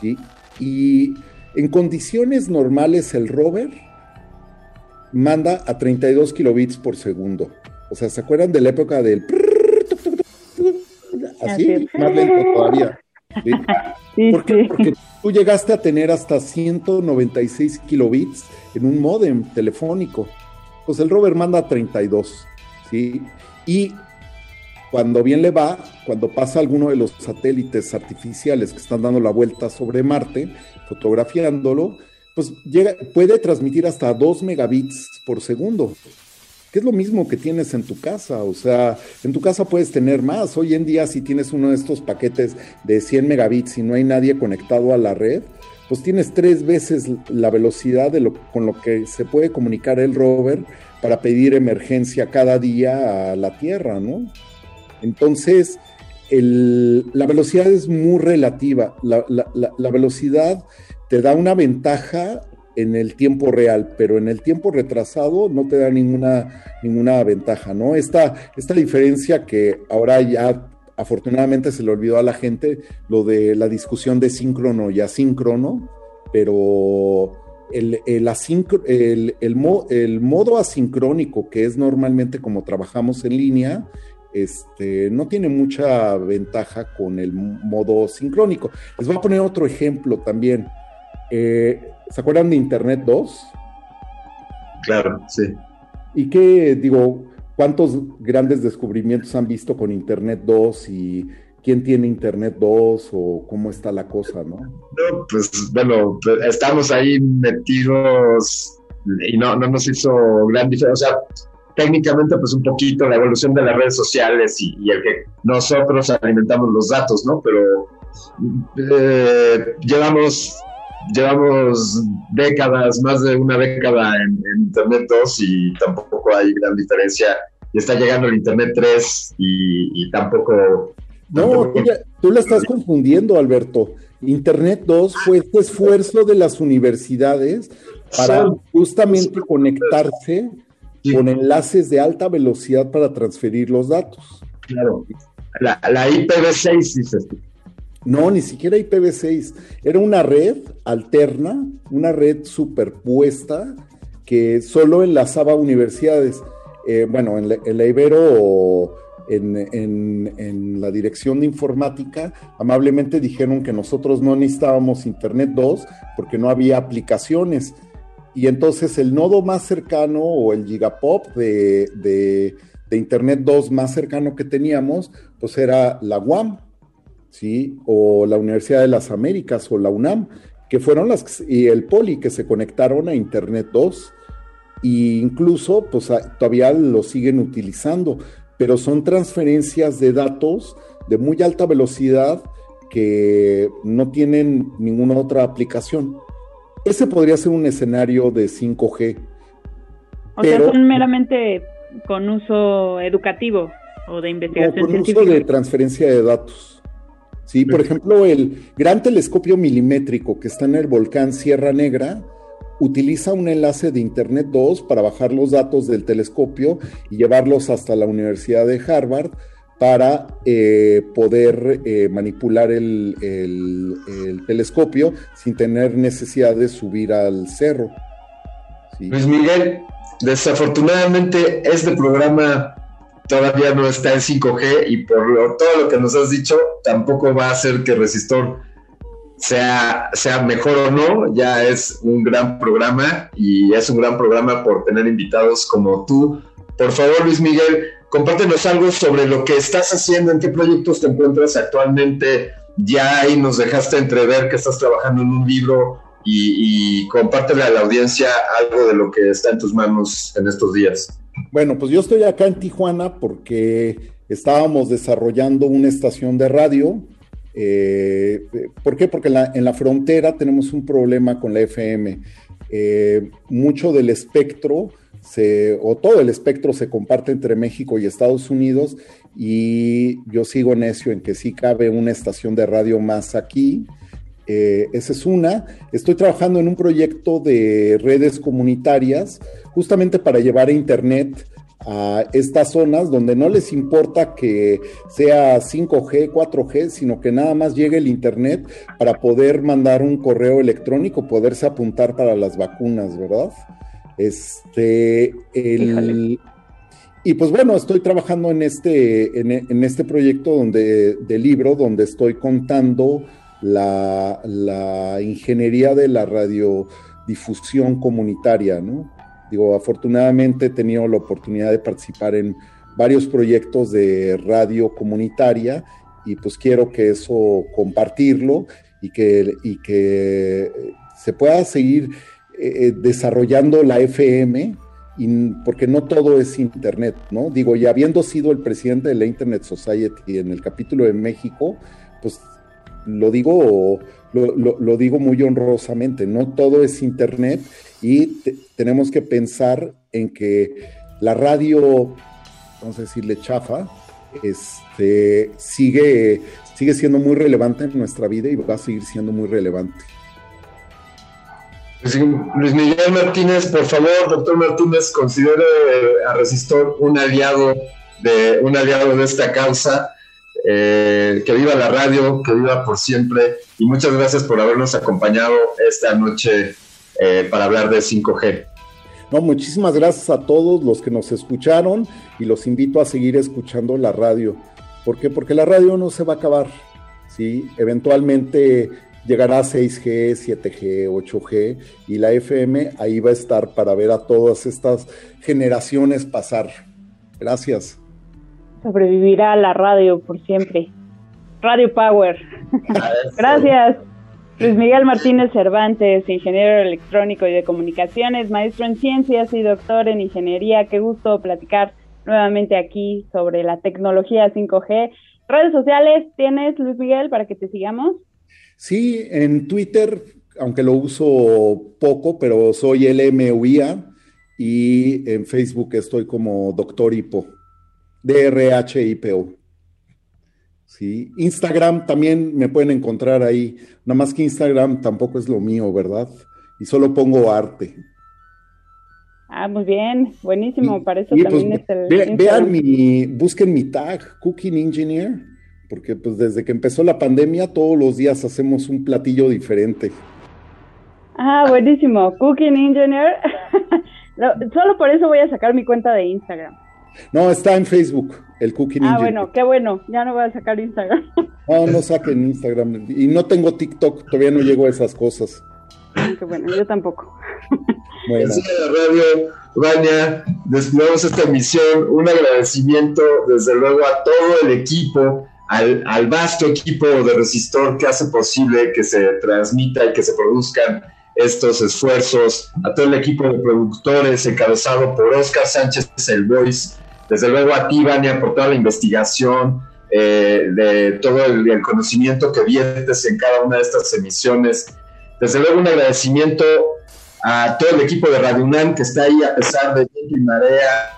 ¿sí? Y en condiciones normales el rover manda a 32 kilobits por segundo. O sea, ¿se acuerdan de la época del... Así más lento todavía. ¿sí? *laughs* Sí, ¿Por qué? sí. Porque tú llegaste a tener hasta 196 kilobits en un modem telefónico. Pues el rover manda 32, ¿sí? Y cuando bien le va, cuando pasa alguno de los satélites artificiales que están dando la vuelta sobre Marte, fotografiándolo, pues llega, puede transmitir hasta 2 megabits por segundo. que es lo mismo que tienes en tu casa. O sea, en tu casa puedes tener más. Hoy en día, si tienes uno de estos paquetes de 100 megabits y no hay nadie conectado a la red, pues tienes tres veces la velocidad con lo que se puede comunicar el rover para pedir emergencia cada día a la Tierra, ¿no? Entonces, la velocidad es muy relativa. La, la, velocidad te da una ventaja en el tiempo real, pero en el tiempo retrasado no te da ninguna, ninguna ventaja, ¿no? Esta, esta diferencia que ahora ya afortunadamente se le olvidó a la gente lo de la discusión de síncrono y asíncrono, pero el, el, el, el, modo asincrónico, que es normalmente como trabajamos en línea, este, no tiene mucha ventaja con el modo sincrónico. Les voy a poner otro ejemplo también. Eh, ¿Se acuerdan de Internet 2? Claro, sí. ¿Y qué, digo, cuántos grandes descubrimientos han visto con Internet 2 y quién tiene Internet 2 o cómo está la cosa, no? No, pues bueno, estamos ahí metidos y no, no nos hizo gran diferencia. O sea, técnicamente pues un poquito la evolución de las redes sociales y, el que nosotros alimentamos los datos, ¿no? Pero eh, llevamos llevamos décadas, más de una década en, Internet 2 y tampoco hay gran diferencia. Y está llegando el Internet 3 y, tampoco... No, tú, la estás confundiendo, Alberto. Internet 2 fue este esfuerzo de las universidades para justamente conectarse con enlaces de alta velocidad para transferir los datos. Claro. La, la IPv6, dices tú. No, ni siquiera IPv6. Era una red alterna, una red superpuesta que solo enlazaba universidades. Eh, bueno, en la, Ibero en, en, la dirección de informática, amablemente dijeron que nosotros no necesitábamos Internet 2 porque no había aplicaciones. Y entonces el nodo más cercano o el gigapop de, de, de Internet 2 más cercano que teníamos, pues era la UAM, ¿sí? O la Universidad de las Américas o la UNAM, que fueron las, y el Poli, que se conectaron a Internet 2, e incluso, pues todavía lo siguen utilizando, pero son transferencias de datos de muy alta velocidad que no tienen ninguna otra aplicación. Ese podría ser un escenario de 5G. O sea, son meramente con uso educativo o de investigación o con uso de transferencia de datos. Sí, por ejemplo, el gran telescopio milimétrico que está en el volcán Sierra Negra utiliza un enlace de Internet 2 para bajar los datos del telescopio y llevarlos hasta la Universidad de Harvard para eh, poder eh, manipular el, telescopio sin tener necesidad de subir al cerro. Luis Miguel, desafortunadamente este programa todavía no está en 5G y por todo lo que nos has dicho, tampoco va a hacer que Resistor sea, sea mejor o no. Ya es un gran programa y es un gran programa por tener invitados como tú. Por favor, Luis Miguel, compártenos algo sobre lo que estás haciendo, en qué proyectos te encuentras actualmente. Ya ahí nos dejaste entrever que estás trabajando en un libro y, y compártele a la audiencia algo de lo que está en tus manos en estos días. Bueno, pues yo estoy acá en Tijuana porque estábamos desarrollando una estación de radio. Eh, ¿Por qué? Porque en la, frontera tenemos un problema con la FM. Eh, mucho del espectro, o todo el espectro se comparte entre México y Estados Unidos y yo sigo necio en que sí cabe una estación de radio más aquí. Eh, esa es una. Estoy trabajando en un proyecto de redes comunitarias justamente para llevar a Internet a estas zonas donde no les importa que sea 5G, 4G, sino que nada más llegue el Internet para poder mandar un correo electrónico, poderse apuntar para las vacunas, ¿verdad? Este, y pues bueno, estoy trabajando en este, en, este proyecto donde, de libro donde estoy contando la, ingeniería de la radiodifusión comunitaria, ¿no? Digo, afortunadamente he tenido la oportunidad de participar en varios proyectos de radio comunitaria y pues quiero que eso compartirlo y que, y que se pueda seguir eh, desarrollando la FM porque no todo es Internet, ¿no? Digo, y habiendo sido el presidente de la Internet Society en el capítulo de México, pues lo digo, lo, digo muy honrosamente, no todo es Internet y tenemos que pensar en que la radio, vamos a decirle chafa, este, sigue, sigue siendo muy relevante en nuestra vida y va a seguir siendo muy relevante. Luis Miguel Martínez, por favor, doctor Martínez, considere a Resistor un aliado de, un aliado de esta causa. Eh, que viva la radio, que viva por siempre. Y muchas gracias por habernos acompañado esta noche eh, para hablar de 5G. No, muchísimas gracias a todos los que nos escucharon y los invito a seguir escuchando la radio. ¿Por qué? Porque la radio no se va a acabar. ¿sí? Eventualmente llegará 6G, 7G, 8G y la FM ahí va a estar para ver a todas estas generaciones pasar. Gracias. Sobrevivirá la radio por siempre. Radio Power. *laughs* Gracias. Luis Miguel Martínez Cervantes, ingeniero electrónico y de comunicaciones, maestro en ciencias y doctor en ingeniería. Qué gusto platicar nuevamente aquí sobre la tecnología 5G. Redes sociales tienes, Luis Miguel, para que te sigamos. Sí, en Twitter, aunque lo uso poco, pero soy LMUIA y en Facebook estoy como Doctor Hipo, D-R-H-I-P-O. Sí, Instagram también me pueden encontrar ahí, nada más que Instagram tampoco es lo mío, ¿verdad? Y solo pongo arte. Ah, muy bien, buenísimo, para eso pues, también es el. vean mi, busquen mi tag, Cooking Engineer porque pues desde que empezó la pandemia todos los días hacemos un platillo diferente. Ah, buenísimo. Cooking Engineer. *laughs* Solo por eso voy a sacar mi cuenta de Instagram. No, está en Facebook, el Cooking ah. Ah, bueno, qué bueno. Ya no voy a sacar Instagram. *laughs* No, no saquen Instagram. Y no tengo TikTok, todavía no llego a esas cosas. Qué bueno, yo tampoco. *laughs* Bueno. En la radio, Vania, despedimos esta emisión. Un agradecimiento, desde luego, a todo el equipo al, vasto equipo de Resistor que hace posible que se transmita y que se produzcan estos esfuerzos, a todo el equipo de productores encabezado por Oscar Sánchez El Voice, desde luego a ti, Vania, por toda la investigación, eh, de todo el, conocimiento que viertes en cada una de estas emisiones. Desde luego un agradecimiento a todo el equipo de Radio UNAM que está ahí a pesar de que marea,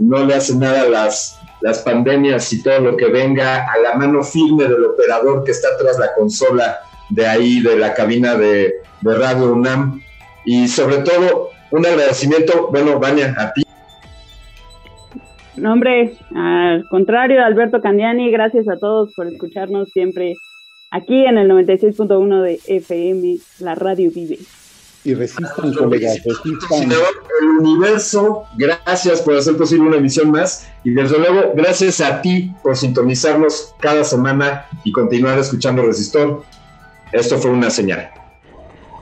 no le hace nada las las pandemias y todo lo que venga a la mano firme del operador que está tras la consola de ahí, de la cabina de, Radio UNAM. Y sobre todo, un agradecimiento, bueno, Vania, a ti. No, hombre, al contrario, Alberto Candiani, gracias a todos por escucharnos siempre aquí en el 96.1 de FM, la radio vive y resistan, colegas, resistan. El universo, gracias por hacer posible una emisión más y desde luego gracias a ti por sintonizarnos cada semana y continuar escuchando Resistor. Esto fue una señal.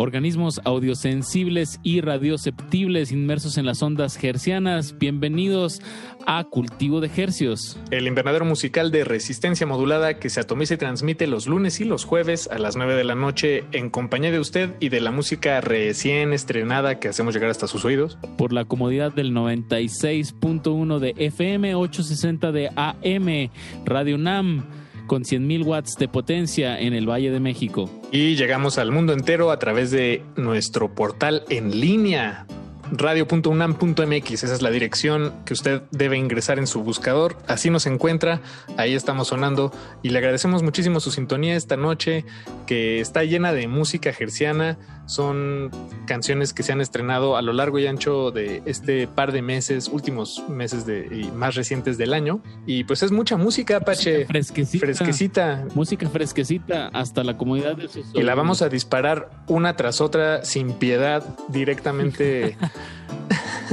Organismos audiosensibles y radioceptibles inmersos en las ondas hercianas. Bienvenidos a Cultivo de Hercios. El invernadero musical de resistencia modulada que se atomiza y transmite los lunes y los jueves a las 9 de la noche en compañía de usted y de la música recién estrenada que hacemos llegar hasta sus oídos. Por la comodidad del 96.1 de FM, 860 de AM, Radio NAM con 100.000 watts de potencia en el Valle de México. Y llegamos al mundo entero a través de nuestro portal en línea radio.unam.mx. Esa es la dirección que usted debe ingresar en su buscador. Así nos encuentra. Ahí estamos sonando y le agradecemos muchísimo su sintonía esta noche que está llena de música gerciana. Son canciones que se han estrenado a lo largo y ancho de este par de meses, últimos meses de, y más recientes del año. Y pues es mucha música, Apache. Fresquecita. Fresquecita. Música fresquecita hasta la comodidad de sus Y la vamos a disparar una tras otra sin piedad directamente *laughs*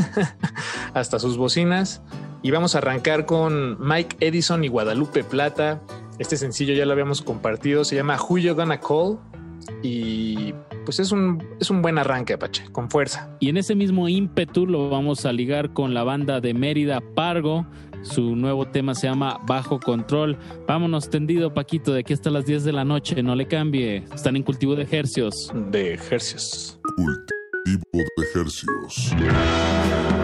*laughs* hasta sus bocinas. Y vamos a arrancar con Mike Edison y Guadalupe Plata. Este sencillo ya lo habíamos compartido, se llama Who You Gonna Call. Y pues es un, es un buen arranque, Apache, con fuerza. Y en ese mismo ímpetu lo vamos a ligar con la banda de Mérida Pargo. Su nuevo tema se llama Bajo Control. Vámonos tendido, Paquito, de aquí hasta las 10 de la noche. No le cambie. Están en cultivo de ejercios. De ejercios. Cultivo de ejercicios.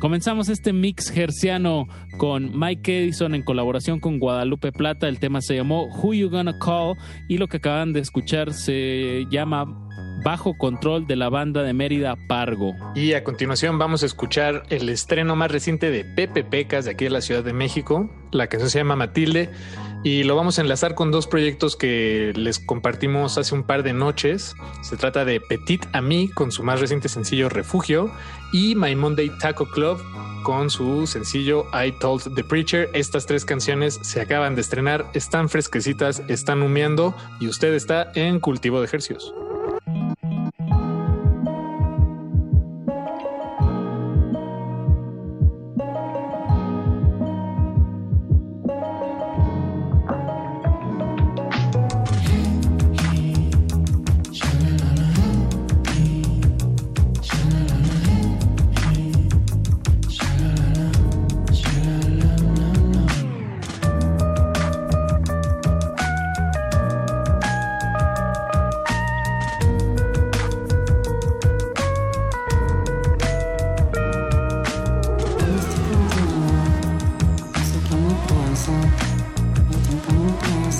Comenzamos este mix gerciano con Mike Edison en colaboración con Guadalupe Plata. El tema se llamó Who You Gonna Call y lo que acaban de escuchar se llama Bajo Control de la banda de Mérida Pargo. Y a continuación vamos a escuchar el estreno más reciente de Pepe Pecas de aquí de la Ciudad de México. La canción se llama Matilde y lo vamos a enlazar con dos proyectos que les compartimos hace un par de noches. Se trata de Petit Ami con su más reciente sencillo Refugio y My Monday Taco Club con su sencillo I Told the Preacher. Estas tres canciones se acaban de estrenar, están fresquecitas, están humeando y usted está en cultivo de ejercicios.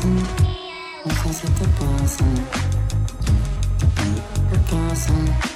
pasa, no sé si te pasa.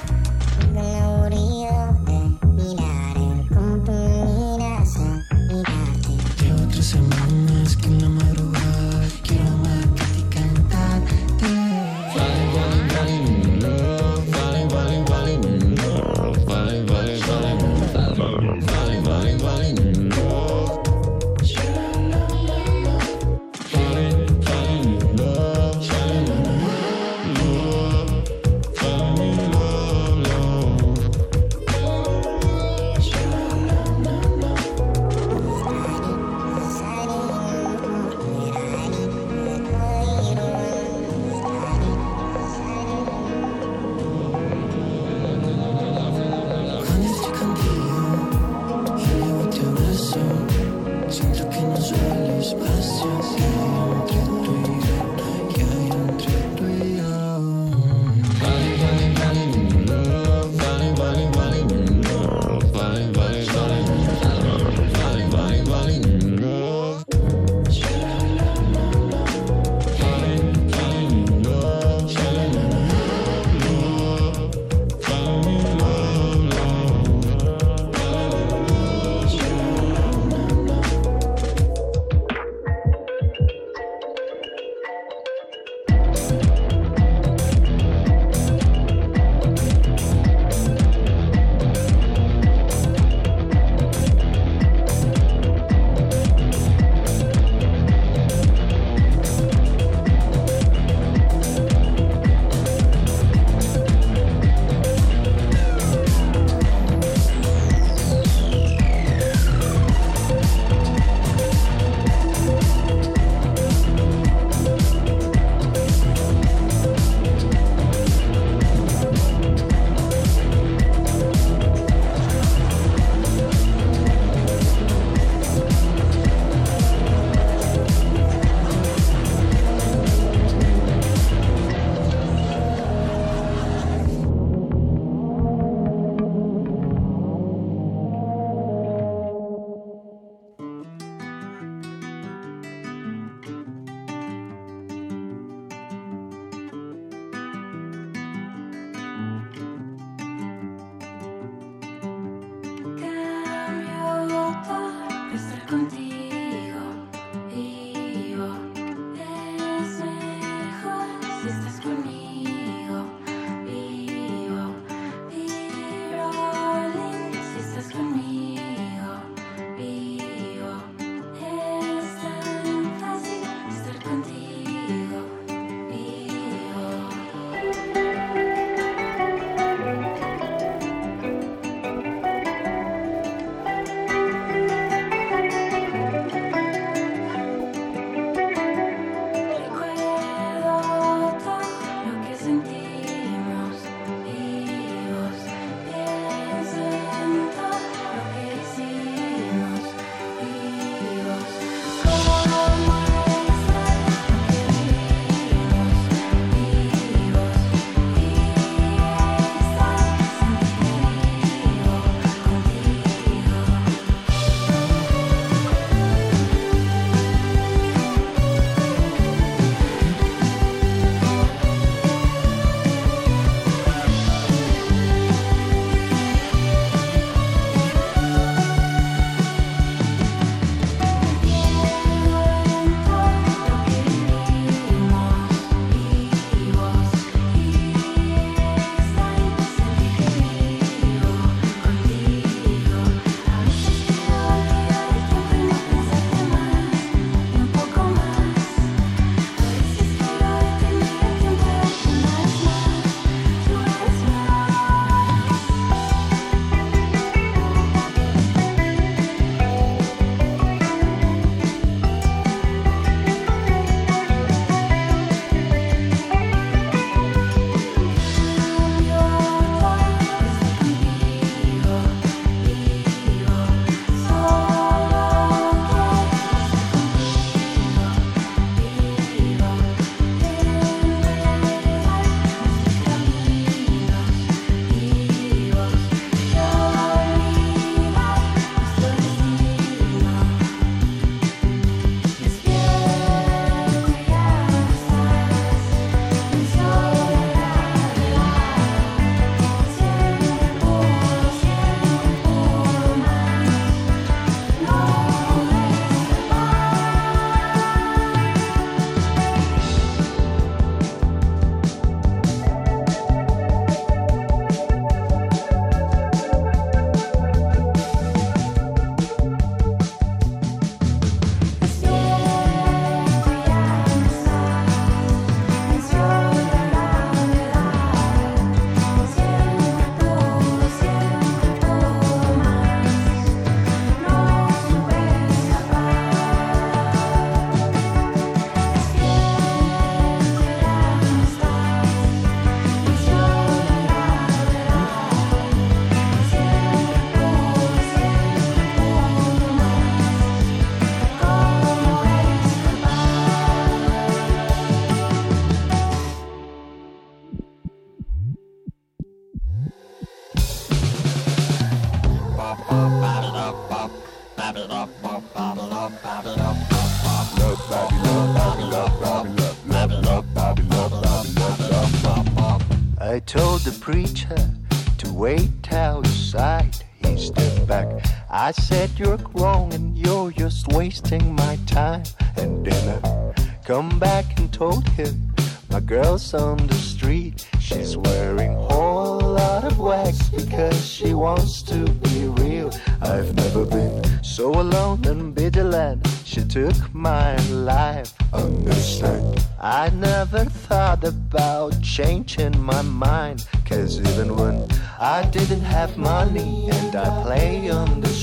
I said, You're wrong and you're just wasting my time. And then I come back and told him, My girl's on the street. She's wearing a whole lot of wax because she wants to be real. I've never been so alone and vigilant. She took my life. Understand? I never thought about changing my mind. Cause even when I didn't have money and I play on the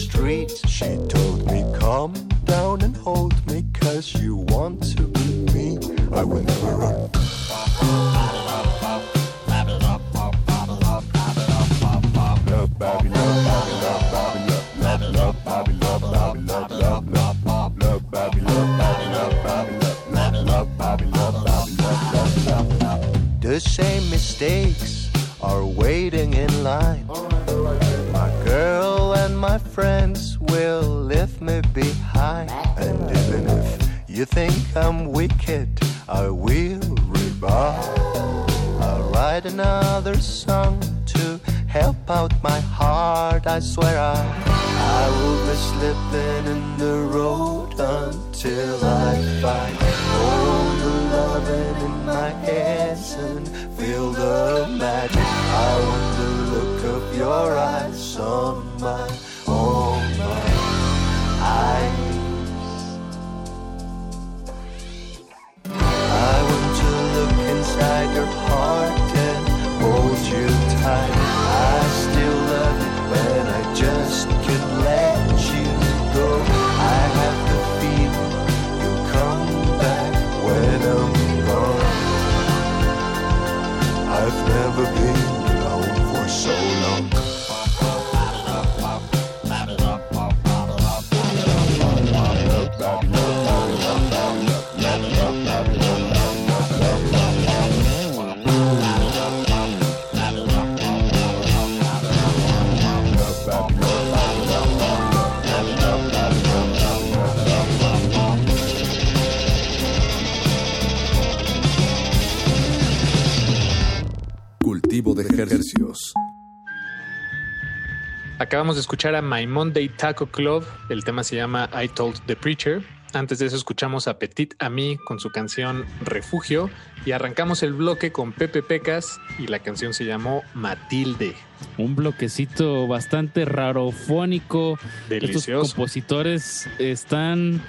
Acabamos de escuchar a My Monday Taco Club. El tema se llama I Told the Preacher. Antes de eso escuchamos a Petit Ami con su canción Refugio y arrancamos el bloque con Pepe Pecas y la canción se llamó Matilde. Un bloquecito bastante rarofónico. Delicioso. Estos compositores están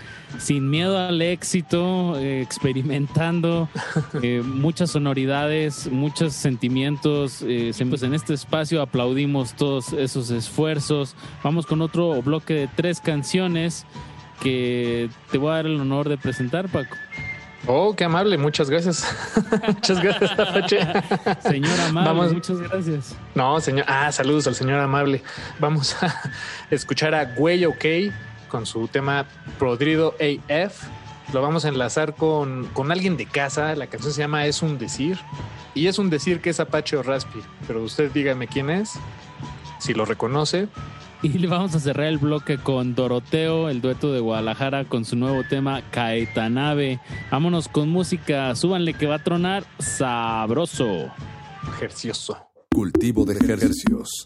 sin miedo al éxito, eh, experimentando eh, muchas sonoridades, muchos sentimientos. eh, siempre en este espacio aplaudimos todos esos esfuerzos. Vamos con otro bloque de tres canciones que te voy a dar el honor de presentar, Paco. Oh, qué amable, muchas gracias. *laughs* muchas gracias, Apache. Señor amable, Vamos. muchas gracias. No, señor. Ah, saludos al señor amable. Vamos a escuchar a Güey OK con su tema Prodrido AF. Lo vamos a enlazar con, con alguien de casa. La canción se llama Es un decir. Y es un decir que es Apache o Raspi. Pero usted dígame quién es. Si lo reconoce. Y le vamos a cerrar el bloque con Doroteo, el dueto de Guadalajara, con su nuevo tema Caetanave. Vámonos con música, súbanle que va a tronar sabroso. Ejercioso. Cultivo de ejercicios.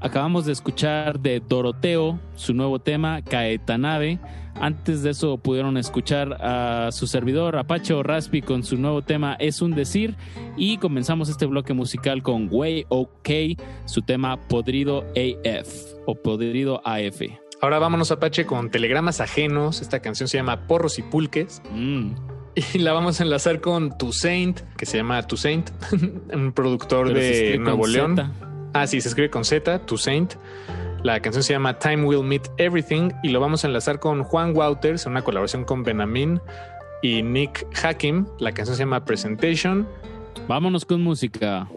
Acabamos de escuchar de Doroteo su nuevo tema, Caetanave. Antes de eso pudieron escuchar a su servidor Apache o Raspi con su nuevo tema Es un decir. Y comenzamos este bloque musical con Way OK, su tema Podrido AF o Podrido AF. Ahora vámonos, Apache, con telegramas ajenos. Esta canción se llama Porros y Pulques. Y la vamos a enlazar con Toussaint, que se llama Toussaint, *laughs* un productor Pero de Nuevo León. Z. Ah, sí, se escribe con Z, Toussaint. La canción se llama Time Will Meet Everything y lo vamos a enlazar con Juan Wouters una colaboración con Benamin y Nick Hakim. La canción se llama Presentation. Vámonos con música.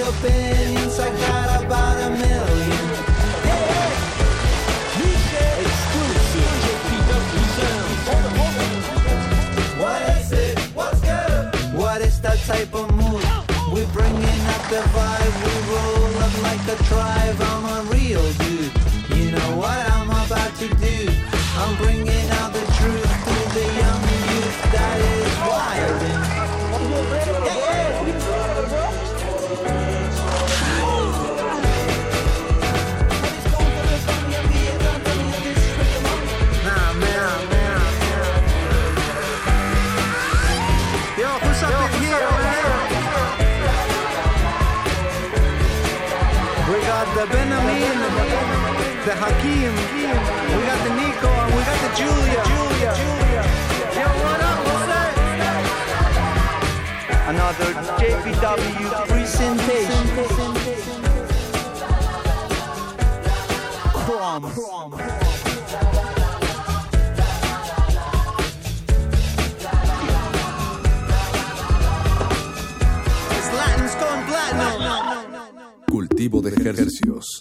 Opinions, I got about a million. What is it? What's good? What is that type of mood? We bringing up the vibe, we roll up like a tribe. I'm a real dude. You know what I'm about to do? I'm bringing JPW presentation. Cultivo de ejercicios.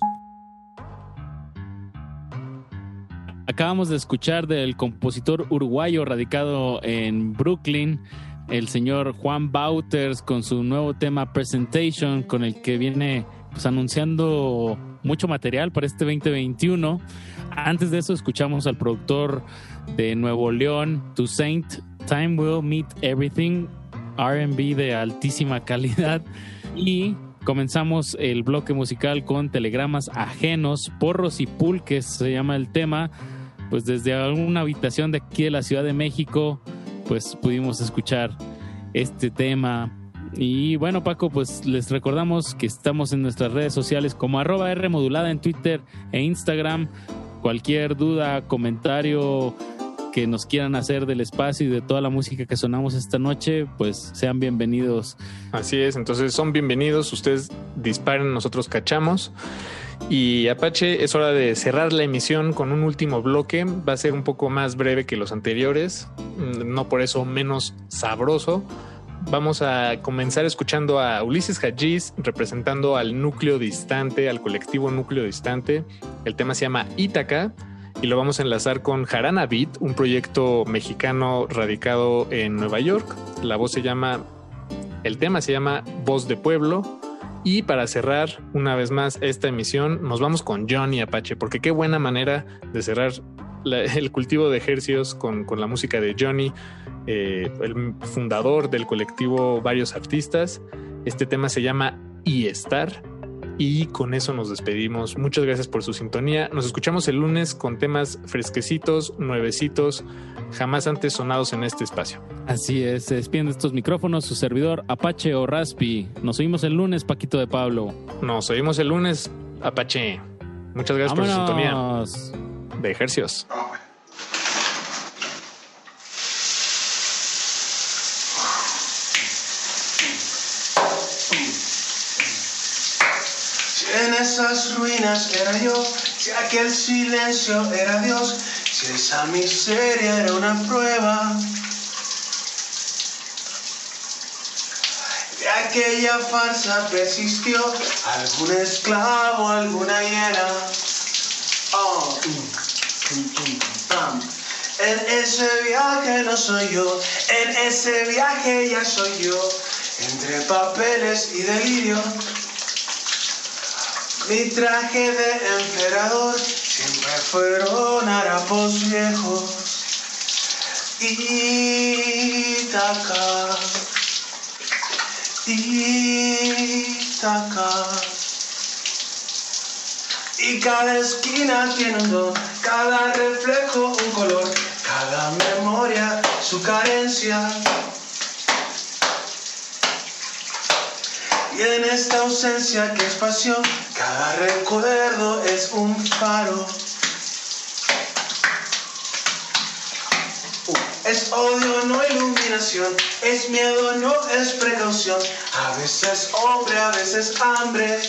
Acabamos de escuchar del compositor uruguayo radicado en Brooklyn, el señor Juan Bauters, con su nuevo tema Presentation, con el que viene pues, anunciando mucho material para este 2021. Antes de eso escuchamos al productor de Nuevo León, To Saint, Time Will Meet Everything, RB de altísima calidad. Y comenzamos el bloque musical con telegramas ajenos, porros y pulques, se llama el tema. Pues desde alguna habitación de aquí de la Ciudad de México, pues pudimos escuchar este tema. Y bueno, Paco, pues les recordamos que estamos en nuestras redes sociales como arroba R modulada en Twitter e Instagram. Cualquier duda, comentario que nos quieran hacer del espacio y de toda la música que sonamos esta noche, pues sean bienvenidos. Así es, entonces son bienvenidos, ustedes disparen, nosotros cachamos. Y Apache, es hora de cerrar la emisión con un último bloque. Va a ser un poco más breve que los anteriores, mm, no por eso menos sabroso. Vamos a comenzar escuchando a Ulises Hajiz representando al núcleo distante, al colectivo núcleo distante. El tema se llama Ítaca y lo vamos a enlazar con Jarana Beat, un proyecto mexicano radicado en Nueva York. La voz se llama, el tema se llama Voz de Pueblo. Y para cerrar una vez más esta emisión, nos vamos con Johnny Apache, porque qué buena manera de cerrar *laughs* el cultivo de ejercios con, con la música de Johnny, eh, el fundador del colectivo Varios Artistas. Este tema se llama Y Estar. Y con eso nos despedimos. Muchas gracias por su sintonía. Nos escuchamos el lunes con temas fresquecitos, nuevecitos, jamás antes sonados en este espacio. Así es, se despiden de estos micrófonos su servidor Apache o Raspi. Nos oímos el lunes, Paquito de Pablo. Nos oímos el lunes, Apache. Muchas gracias por su sintonía de ejercios. Si en esas ruinas era yo, si aquel silencio era Dios, si esa miseria era una prueba. De aquella farsa persistió algún esclavo, alguna hiena. Oh. En ese viaje no soy yo, en ese viaje ya soy yo, entre papeles y delirio. Mi traje de emperador siempre fueron harapos viejos. Ítaca, Ítaca. Y cada esquina tiene un don, cada reflejo un color, cada memoria su carencia. Y en esta ausencia que es pasión, cada recuerdo es un faro. Uh, Es odio, no iluminación, es miedo, no es precaución, a veces hombre, a veces hambre.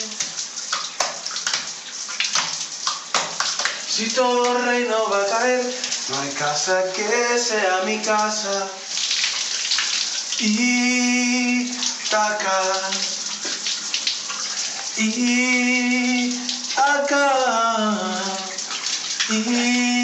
Si todo reino va a caer, no hay casa que sea mi casa. Ítaca, Ítaca, Ítaca. Hubiera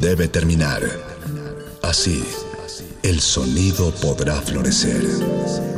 debe terminar. Así, el sonido podrá florecer.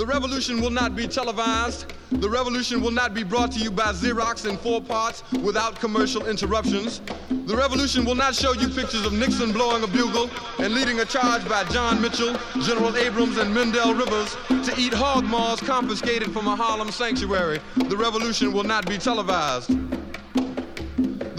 The revolution will not be televised. The revolution will not be brought to you by Xerox in four parts without commercial interruptions. The revolution will not show you pictures of Nixon blowing a bugle and leading a charge by John Mitchell, General Abrams, and Mendel Rivers to eat hog maws confiscated from a Harlem sanctuary. The revolution will not be televised.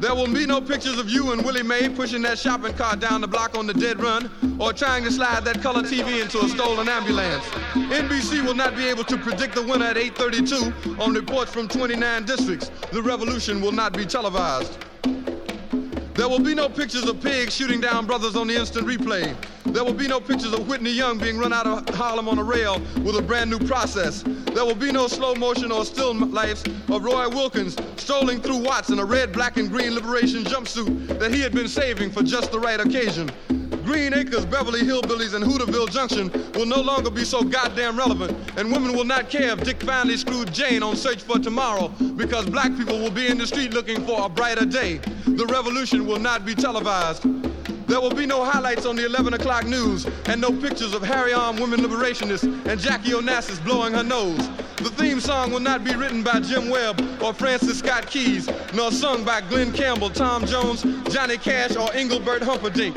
There will be no pictures of you and Willie Mae pushing that shopping cart down the block on the dead run or trying to slide that color TV into a stolen ambulance. NBC will not be able to predict the winner at 8:32 on reports from 29 districts. The revolution will not be televised. There will be no pictures of pigs shooting down brothers on the instant replay. There will be no pictures of Whitney Young being run out of Harlem on a rail with a brand new process. There will be no slow motion or still lifes of Roy Wilkins strolling through Watts in a red, black, and green liberation jumpsuit that he had been saving for just the right occasion. Green Acres, Beverly Hillbillies, and Hooterville Junction will no longer be so goddamn relevant, and women will not care if Dick finally screwed Jane on Search for Tomorrow because black people will be in the street looking for a brighter day. The revolution will not be televised. There will be no highlights on the 11 o'clock news and no pictures of Harry Arm women liberationists and Jackie Onassis blowing her nose. The theme song will not be written by Jim Webb or Francis Scott Keys, nor sung by Glenn Campbell, Tom Jones, Johnny Cash, or Engelbert Humperdinck.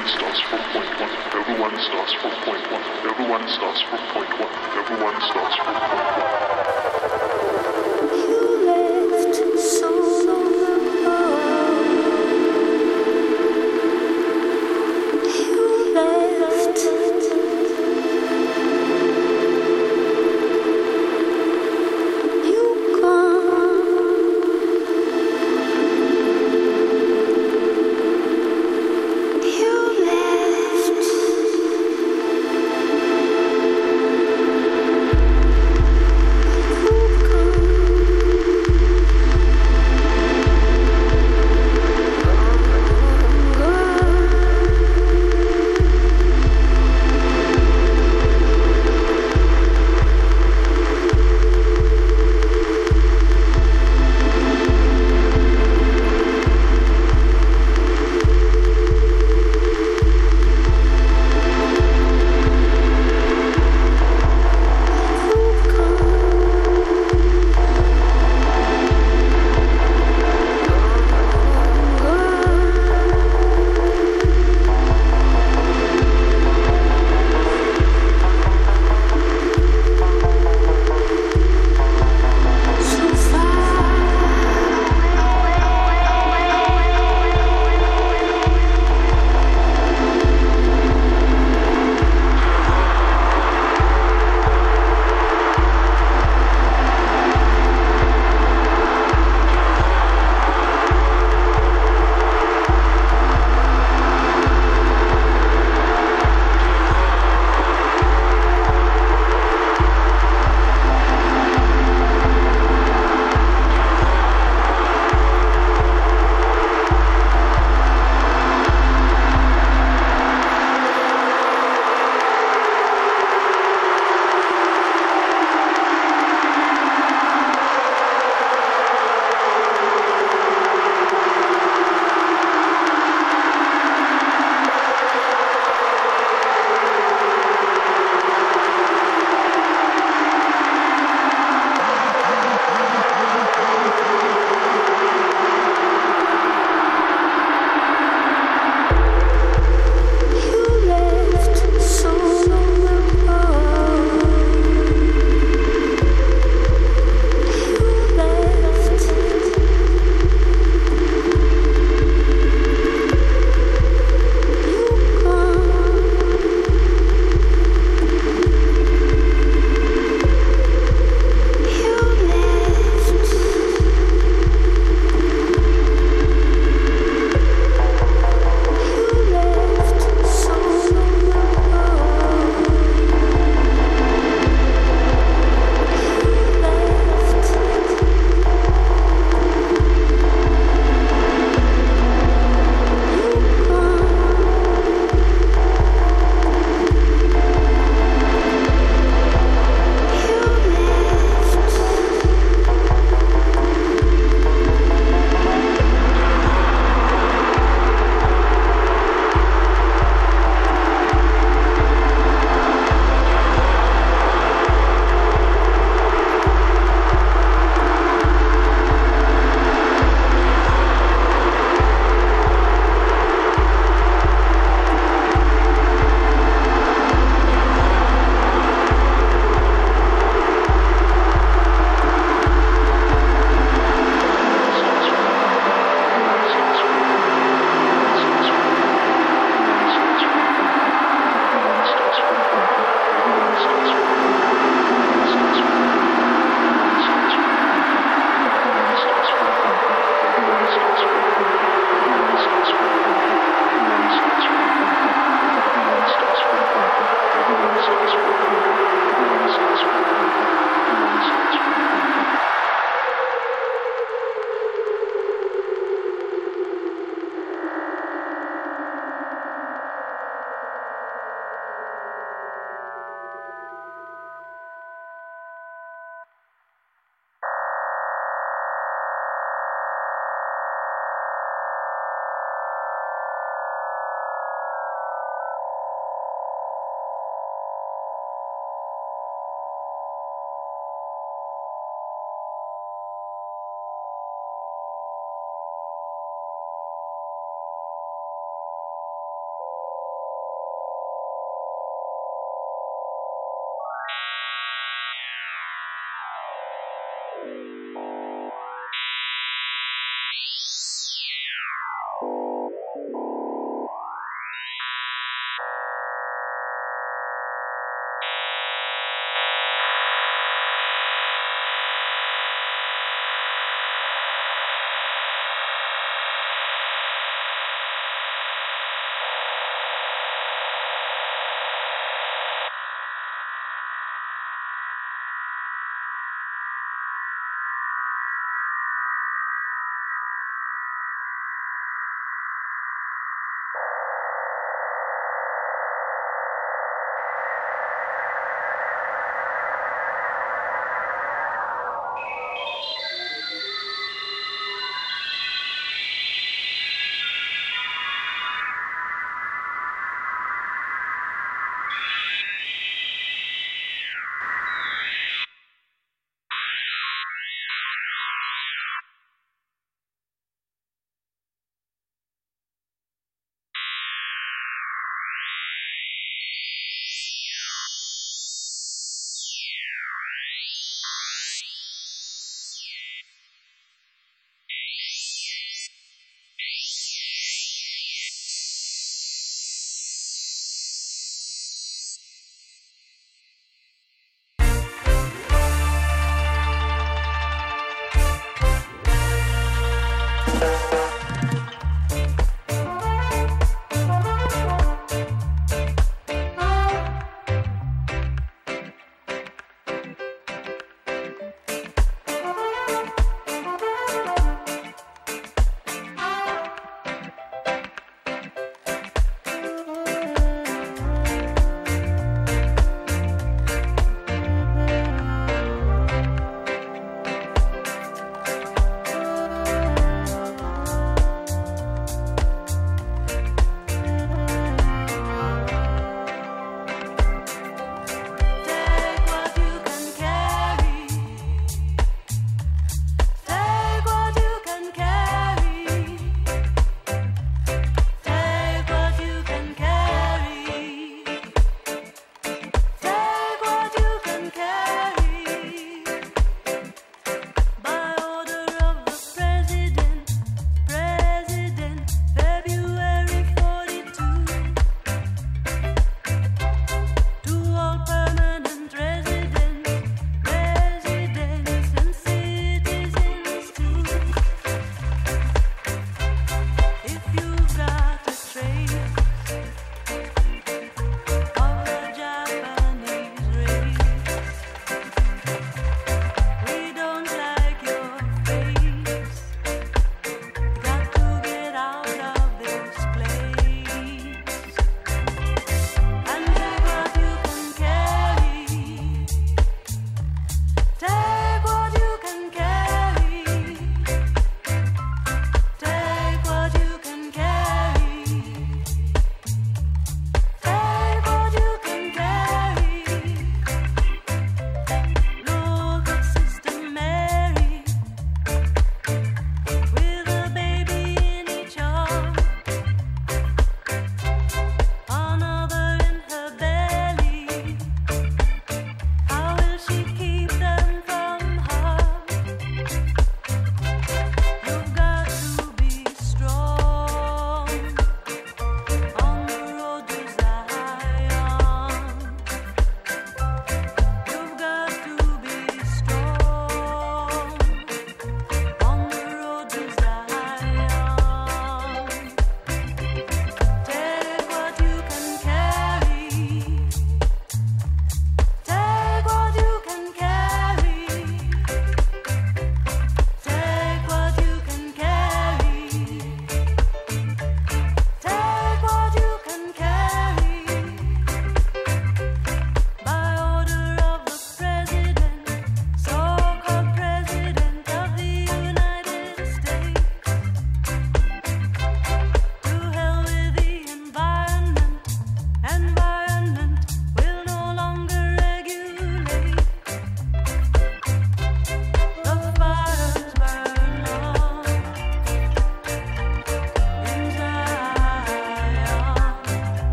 Everyone starts from point one. Everyone starts from point one. Everyone starts from point one. Everyone starts from point one.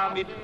Damit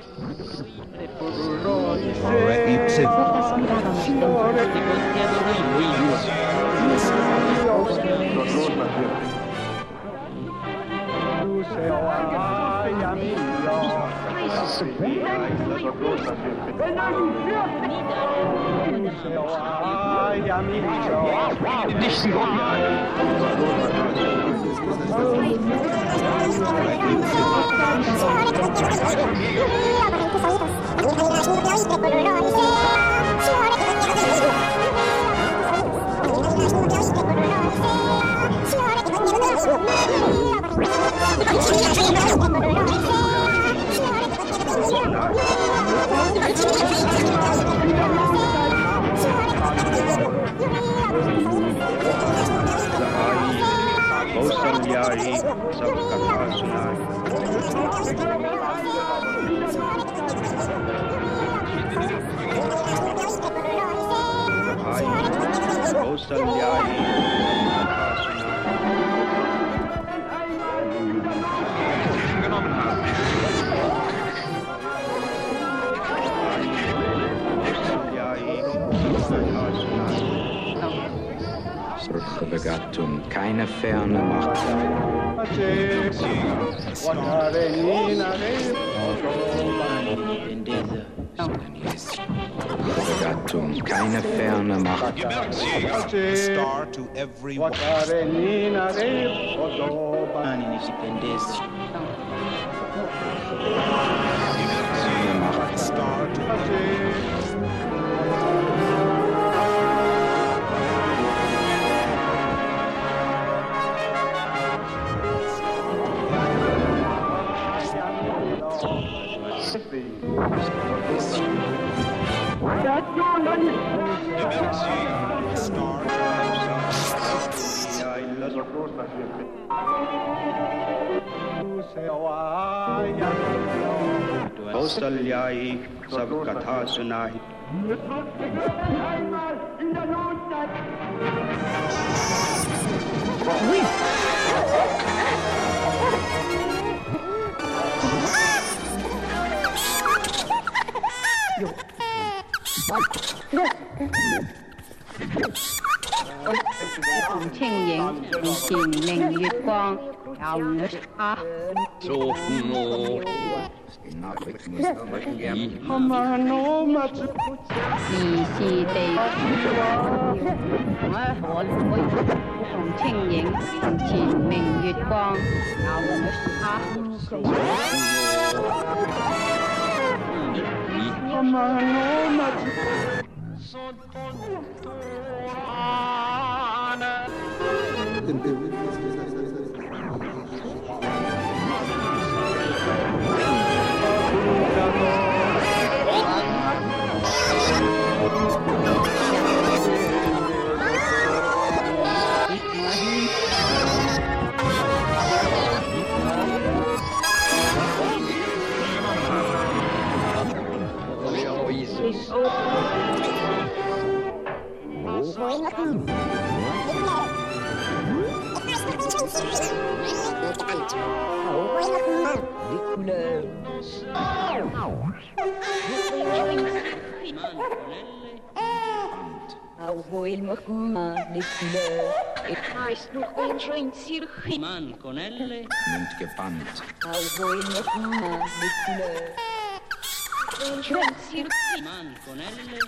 ferne Macht. Star to everyone. Star to कौसल्यायै सब कथा सुनाई同 是地。我我我同清影，面前明月光，Man con L. Und gebannt. Man con L.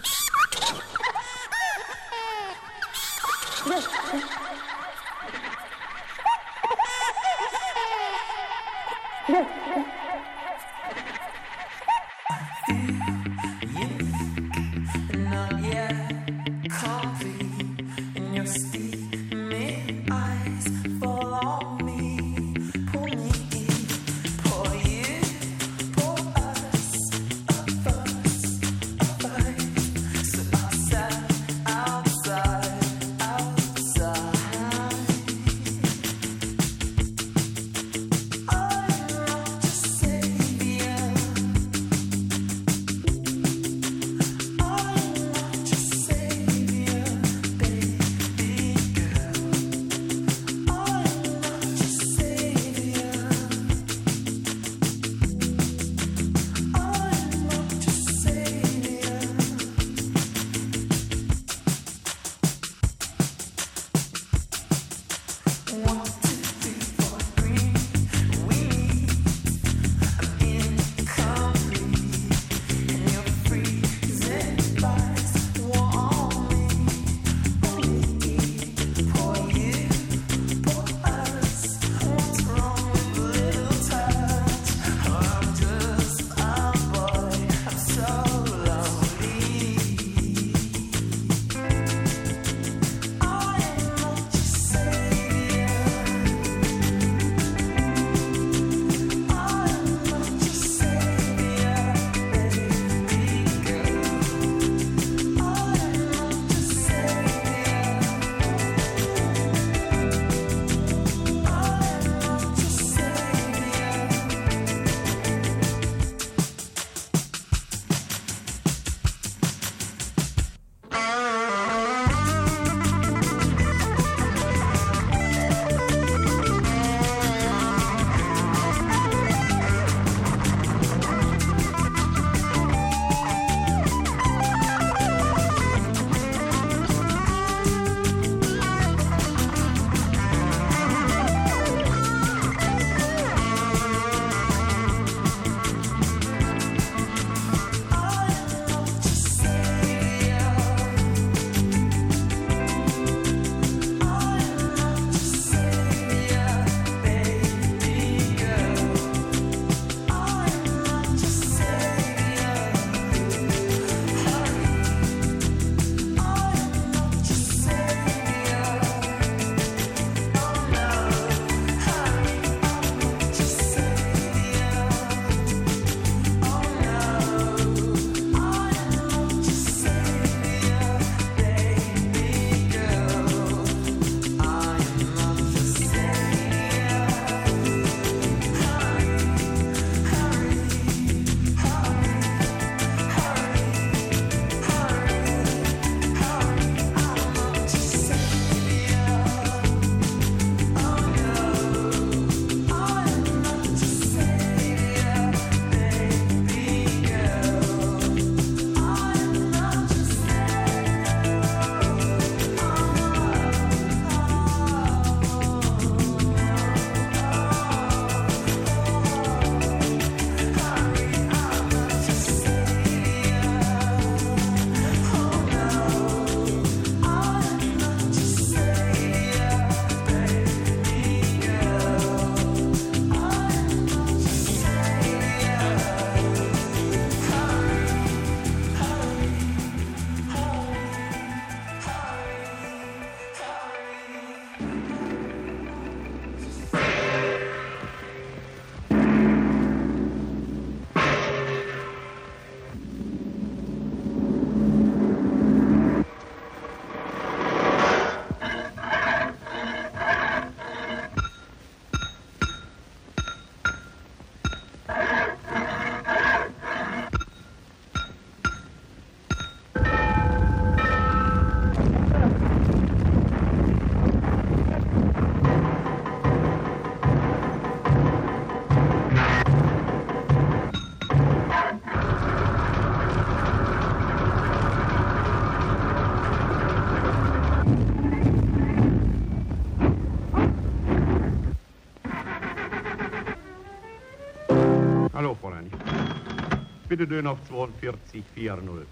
Bitte Döner auf 42, 4-0.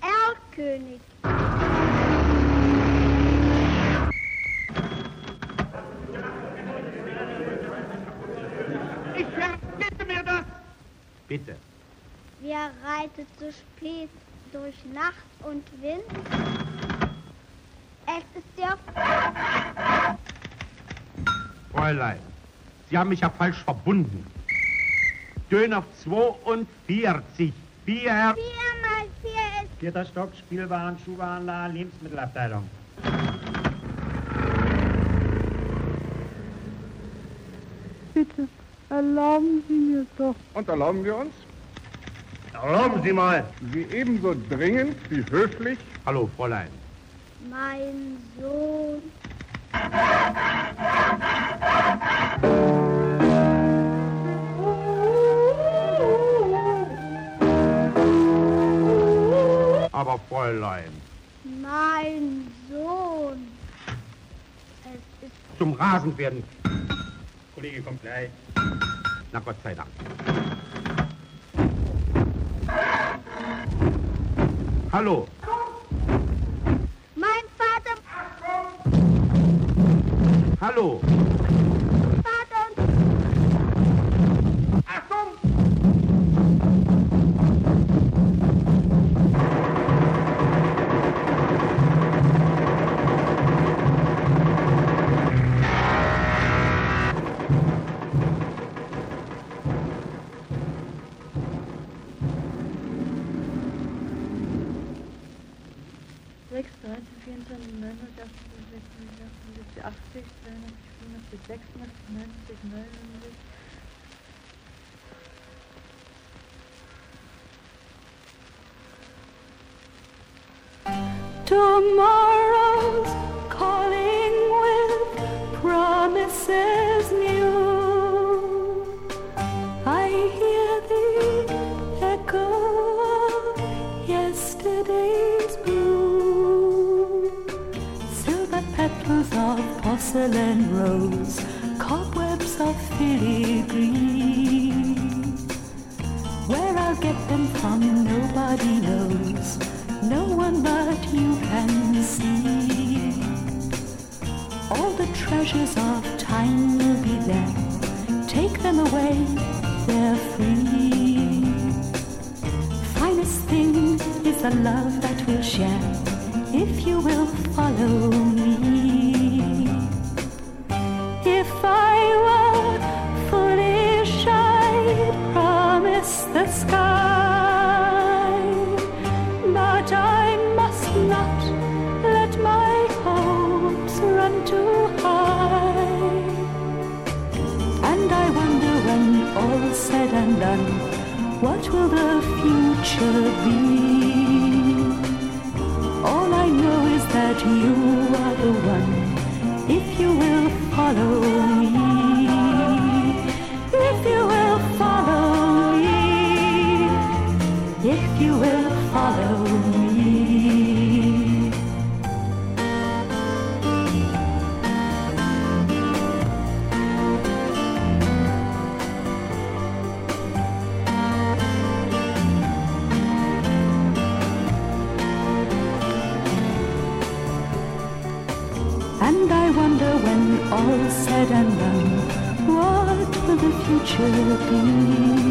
Erlkönig. Ich verbitte mir das! Bitte. Wer reitet so spät durch Nacht und Wind? Es ist der Fräulein, Sie haben mich ja falsch verbunden. Döner 42, 4. Vier mal vier ist Vierter Stock, Spielwaren, Schuhwarenladen, Lebensmittelabteilung. Bitte, erlauben Sie mir doch. Und erlauben wir uns? Erlauben Sie mal. Sie ebenso dringend wie höflich. Hallo, Fräulein. Mein Sohn. Aber Fräulein, Mein Sohn. Es ist zum Rasen werden. Kollege kommt gleich. Na Gott sei Dank. Hallo. mein Vater. Hallo. 699, 99. Tomorrow's calling with promises. Porcelain rose, cobwebs of filigree. Where I'll get them from, nobody knows. No one but you can see. All the treasures of time will be there. Take them away, they're free. Finest thing is the love that we'll share. If you will follow me. Promise the sky. But I must not let my hopes run too high. And I wonder when all's said and done, what will the future be? All I know is that you are the one, if you will follow future be?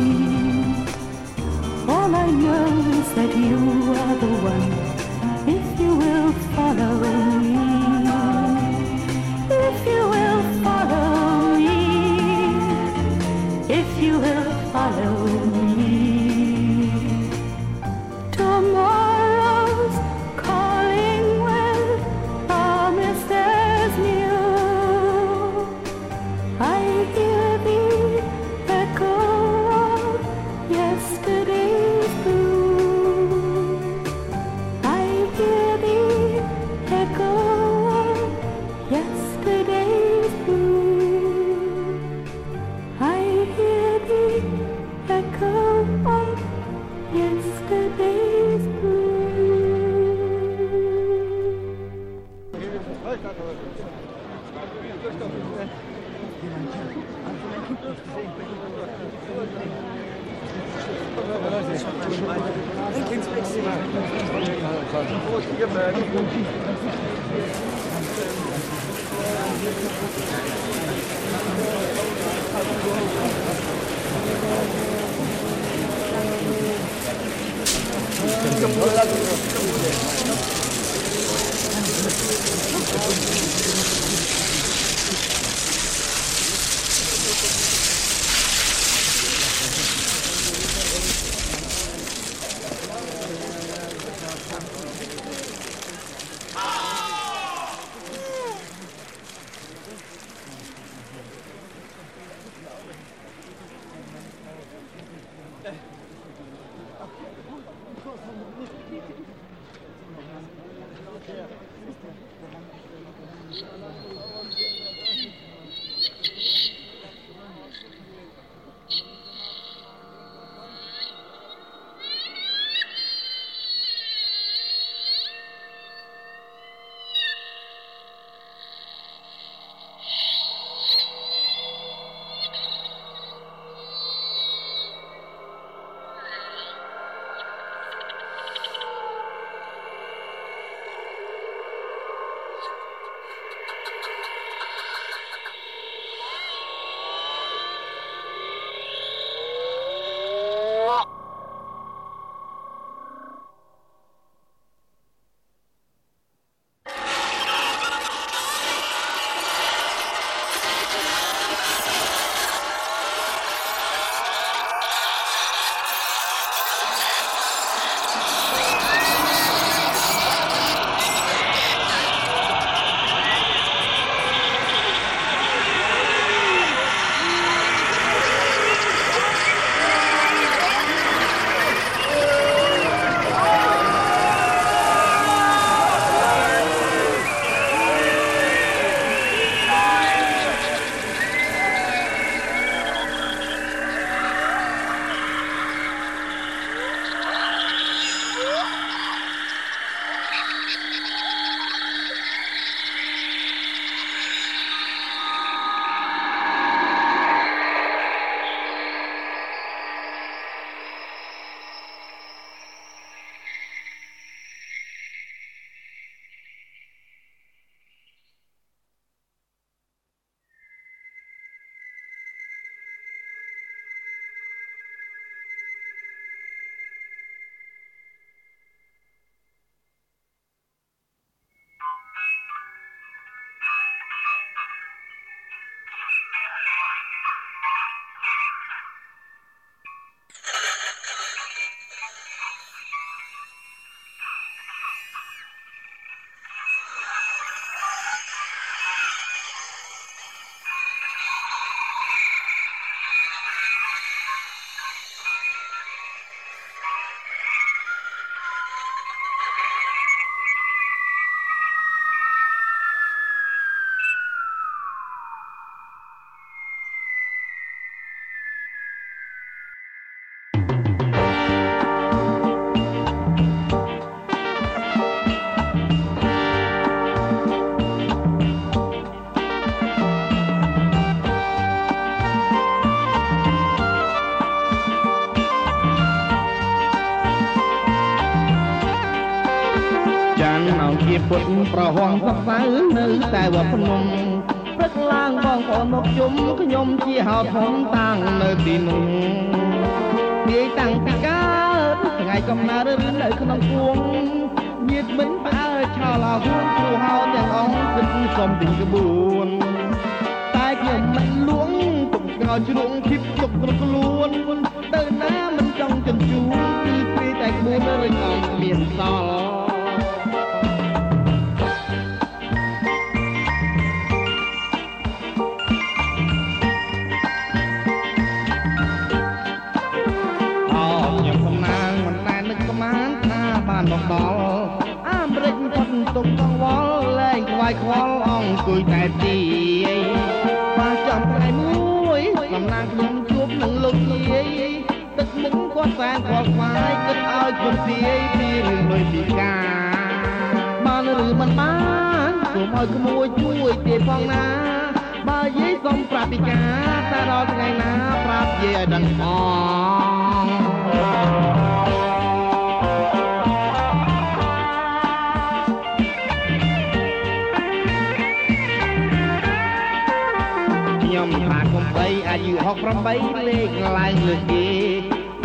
ប្រហងសសៅនៅតែវត្តភ្នំព្រឹកឡើងបងប្អូនមកជុំខ្ញុំជាហៅធំតាំងនៅទីនោះនាយតាំងពីកើតថ្ងៃកំណើតឬនៅក្នុងពួងញាតមិនផ្អើឆោឡោហួនគ្រូហៅទាំងអង្គគិតសុំទិញក្បួនតែខ្ញុំមិនលួងទុកក្រោយជ្រុងគិតទុកក្នុងខ្លួនទៅណាមិនចង់ជញ្ជូនគឺពេលតែក្បួនរញអង្គមានសល់ ទុកកង្វល់លែងខ្វាយខ្វល់អង្គុយតែទីបានចំថ្ងៃមួយកំណាងខ្ញុំជួបនឹងលោកយាយទឹកមុខគាត់សែនគាត់ខ្វាយគិតឲ្យខ្ញុំទាយពីរឿងដូចពីការបានឬមិនបានសូមឲ្យក្មួយជួយទាយផងណាបើយាយសុំប្រាប់ពីការតែដល់ថ្ងៃណាប្រាប់យាយាយឲ្យដឹងផង អាយុ68លេខឡើងលើគេ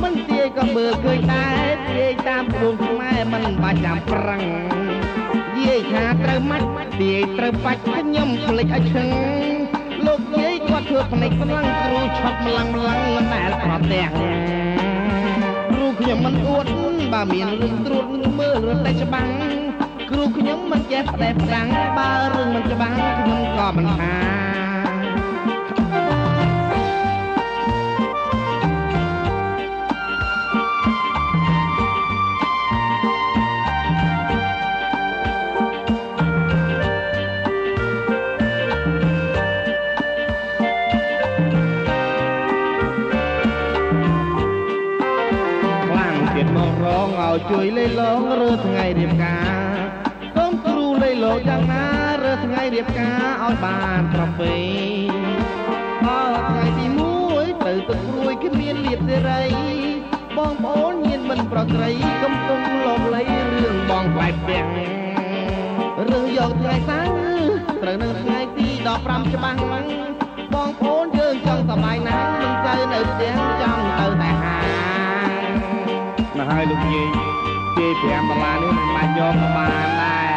មិនទាយក៏មើលឃើញដែរទាយតាមដួងខ្មែរមិនបាច់ចាំប្រឹងយាយថាត្រូវម៉ាច់ទាយត្រូវបាច់ខ្ញុំភ្លេចឲ្យឈឹងលោកយាយគាត់ធ្វើភ្នែកខ្លាំងគ្រូឆក់ម្លឹងម្លឹងមិនដែលប្រទះគ្រូខ្ញុំមិនអួតបើមានរឿងត្រួតមើលរត់តែច្បាំងគ្រូខ្ញុំមិនចេះផ្ដែផ្ដាំងបើរឿងមិនច្បាំងខ្ញុំក៏មិនថា ជួយលេឡងរើថ្ងៃរៀបការសូមគ្រូលេឡងយ៉ាងណារើថ្ងៃរៀបការឲ្យបានប្រពៃដល់ថ្ងៃទី1ទៅទឹកព្រួយគ្មានលៀបសេរីបងប្អូនញៀនមិនប្រក្រៃកំពុងលំលៃរឿងបងផ្លែផ្ទាំងរឿងយកថ្ងៃសៅរ៍ត្រូវនឹងថ្ងៃទី15ច្បាស់ហ្នឹងបងប្អូនយើងចង់សប្បាយណាស់មិនទៅនៅផ្ទះចង់ទៅតែហាងមកហើយលោកយាយ ជេរ5ដុល្លារនេះមិនបាច់យកក៏បានដែរ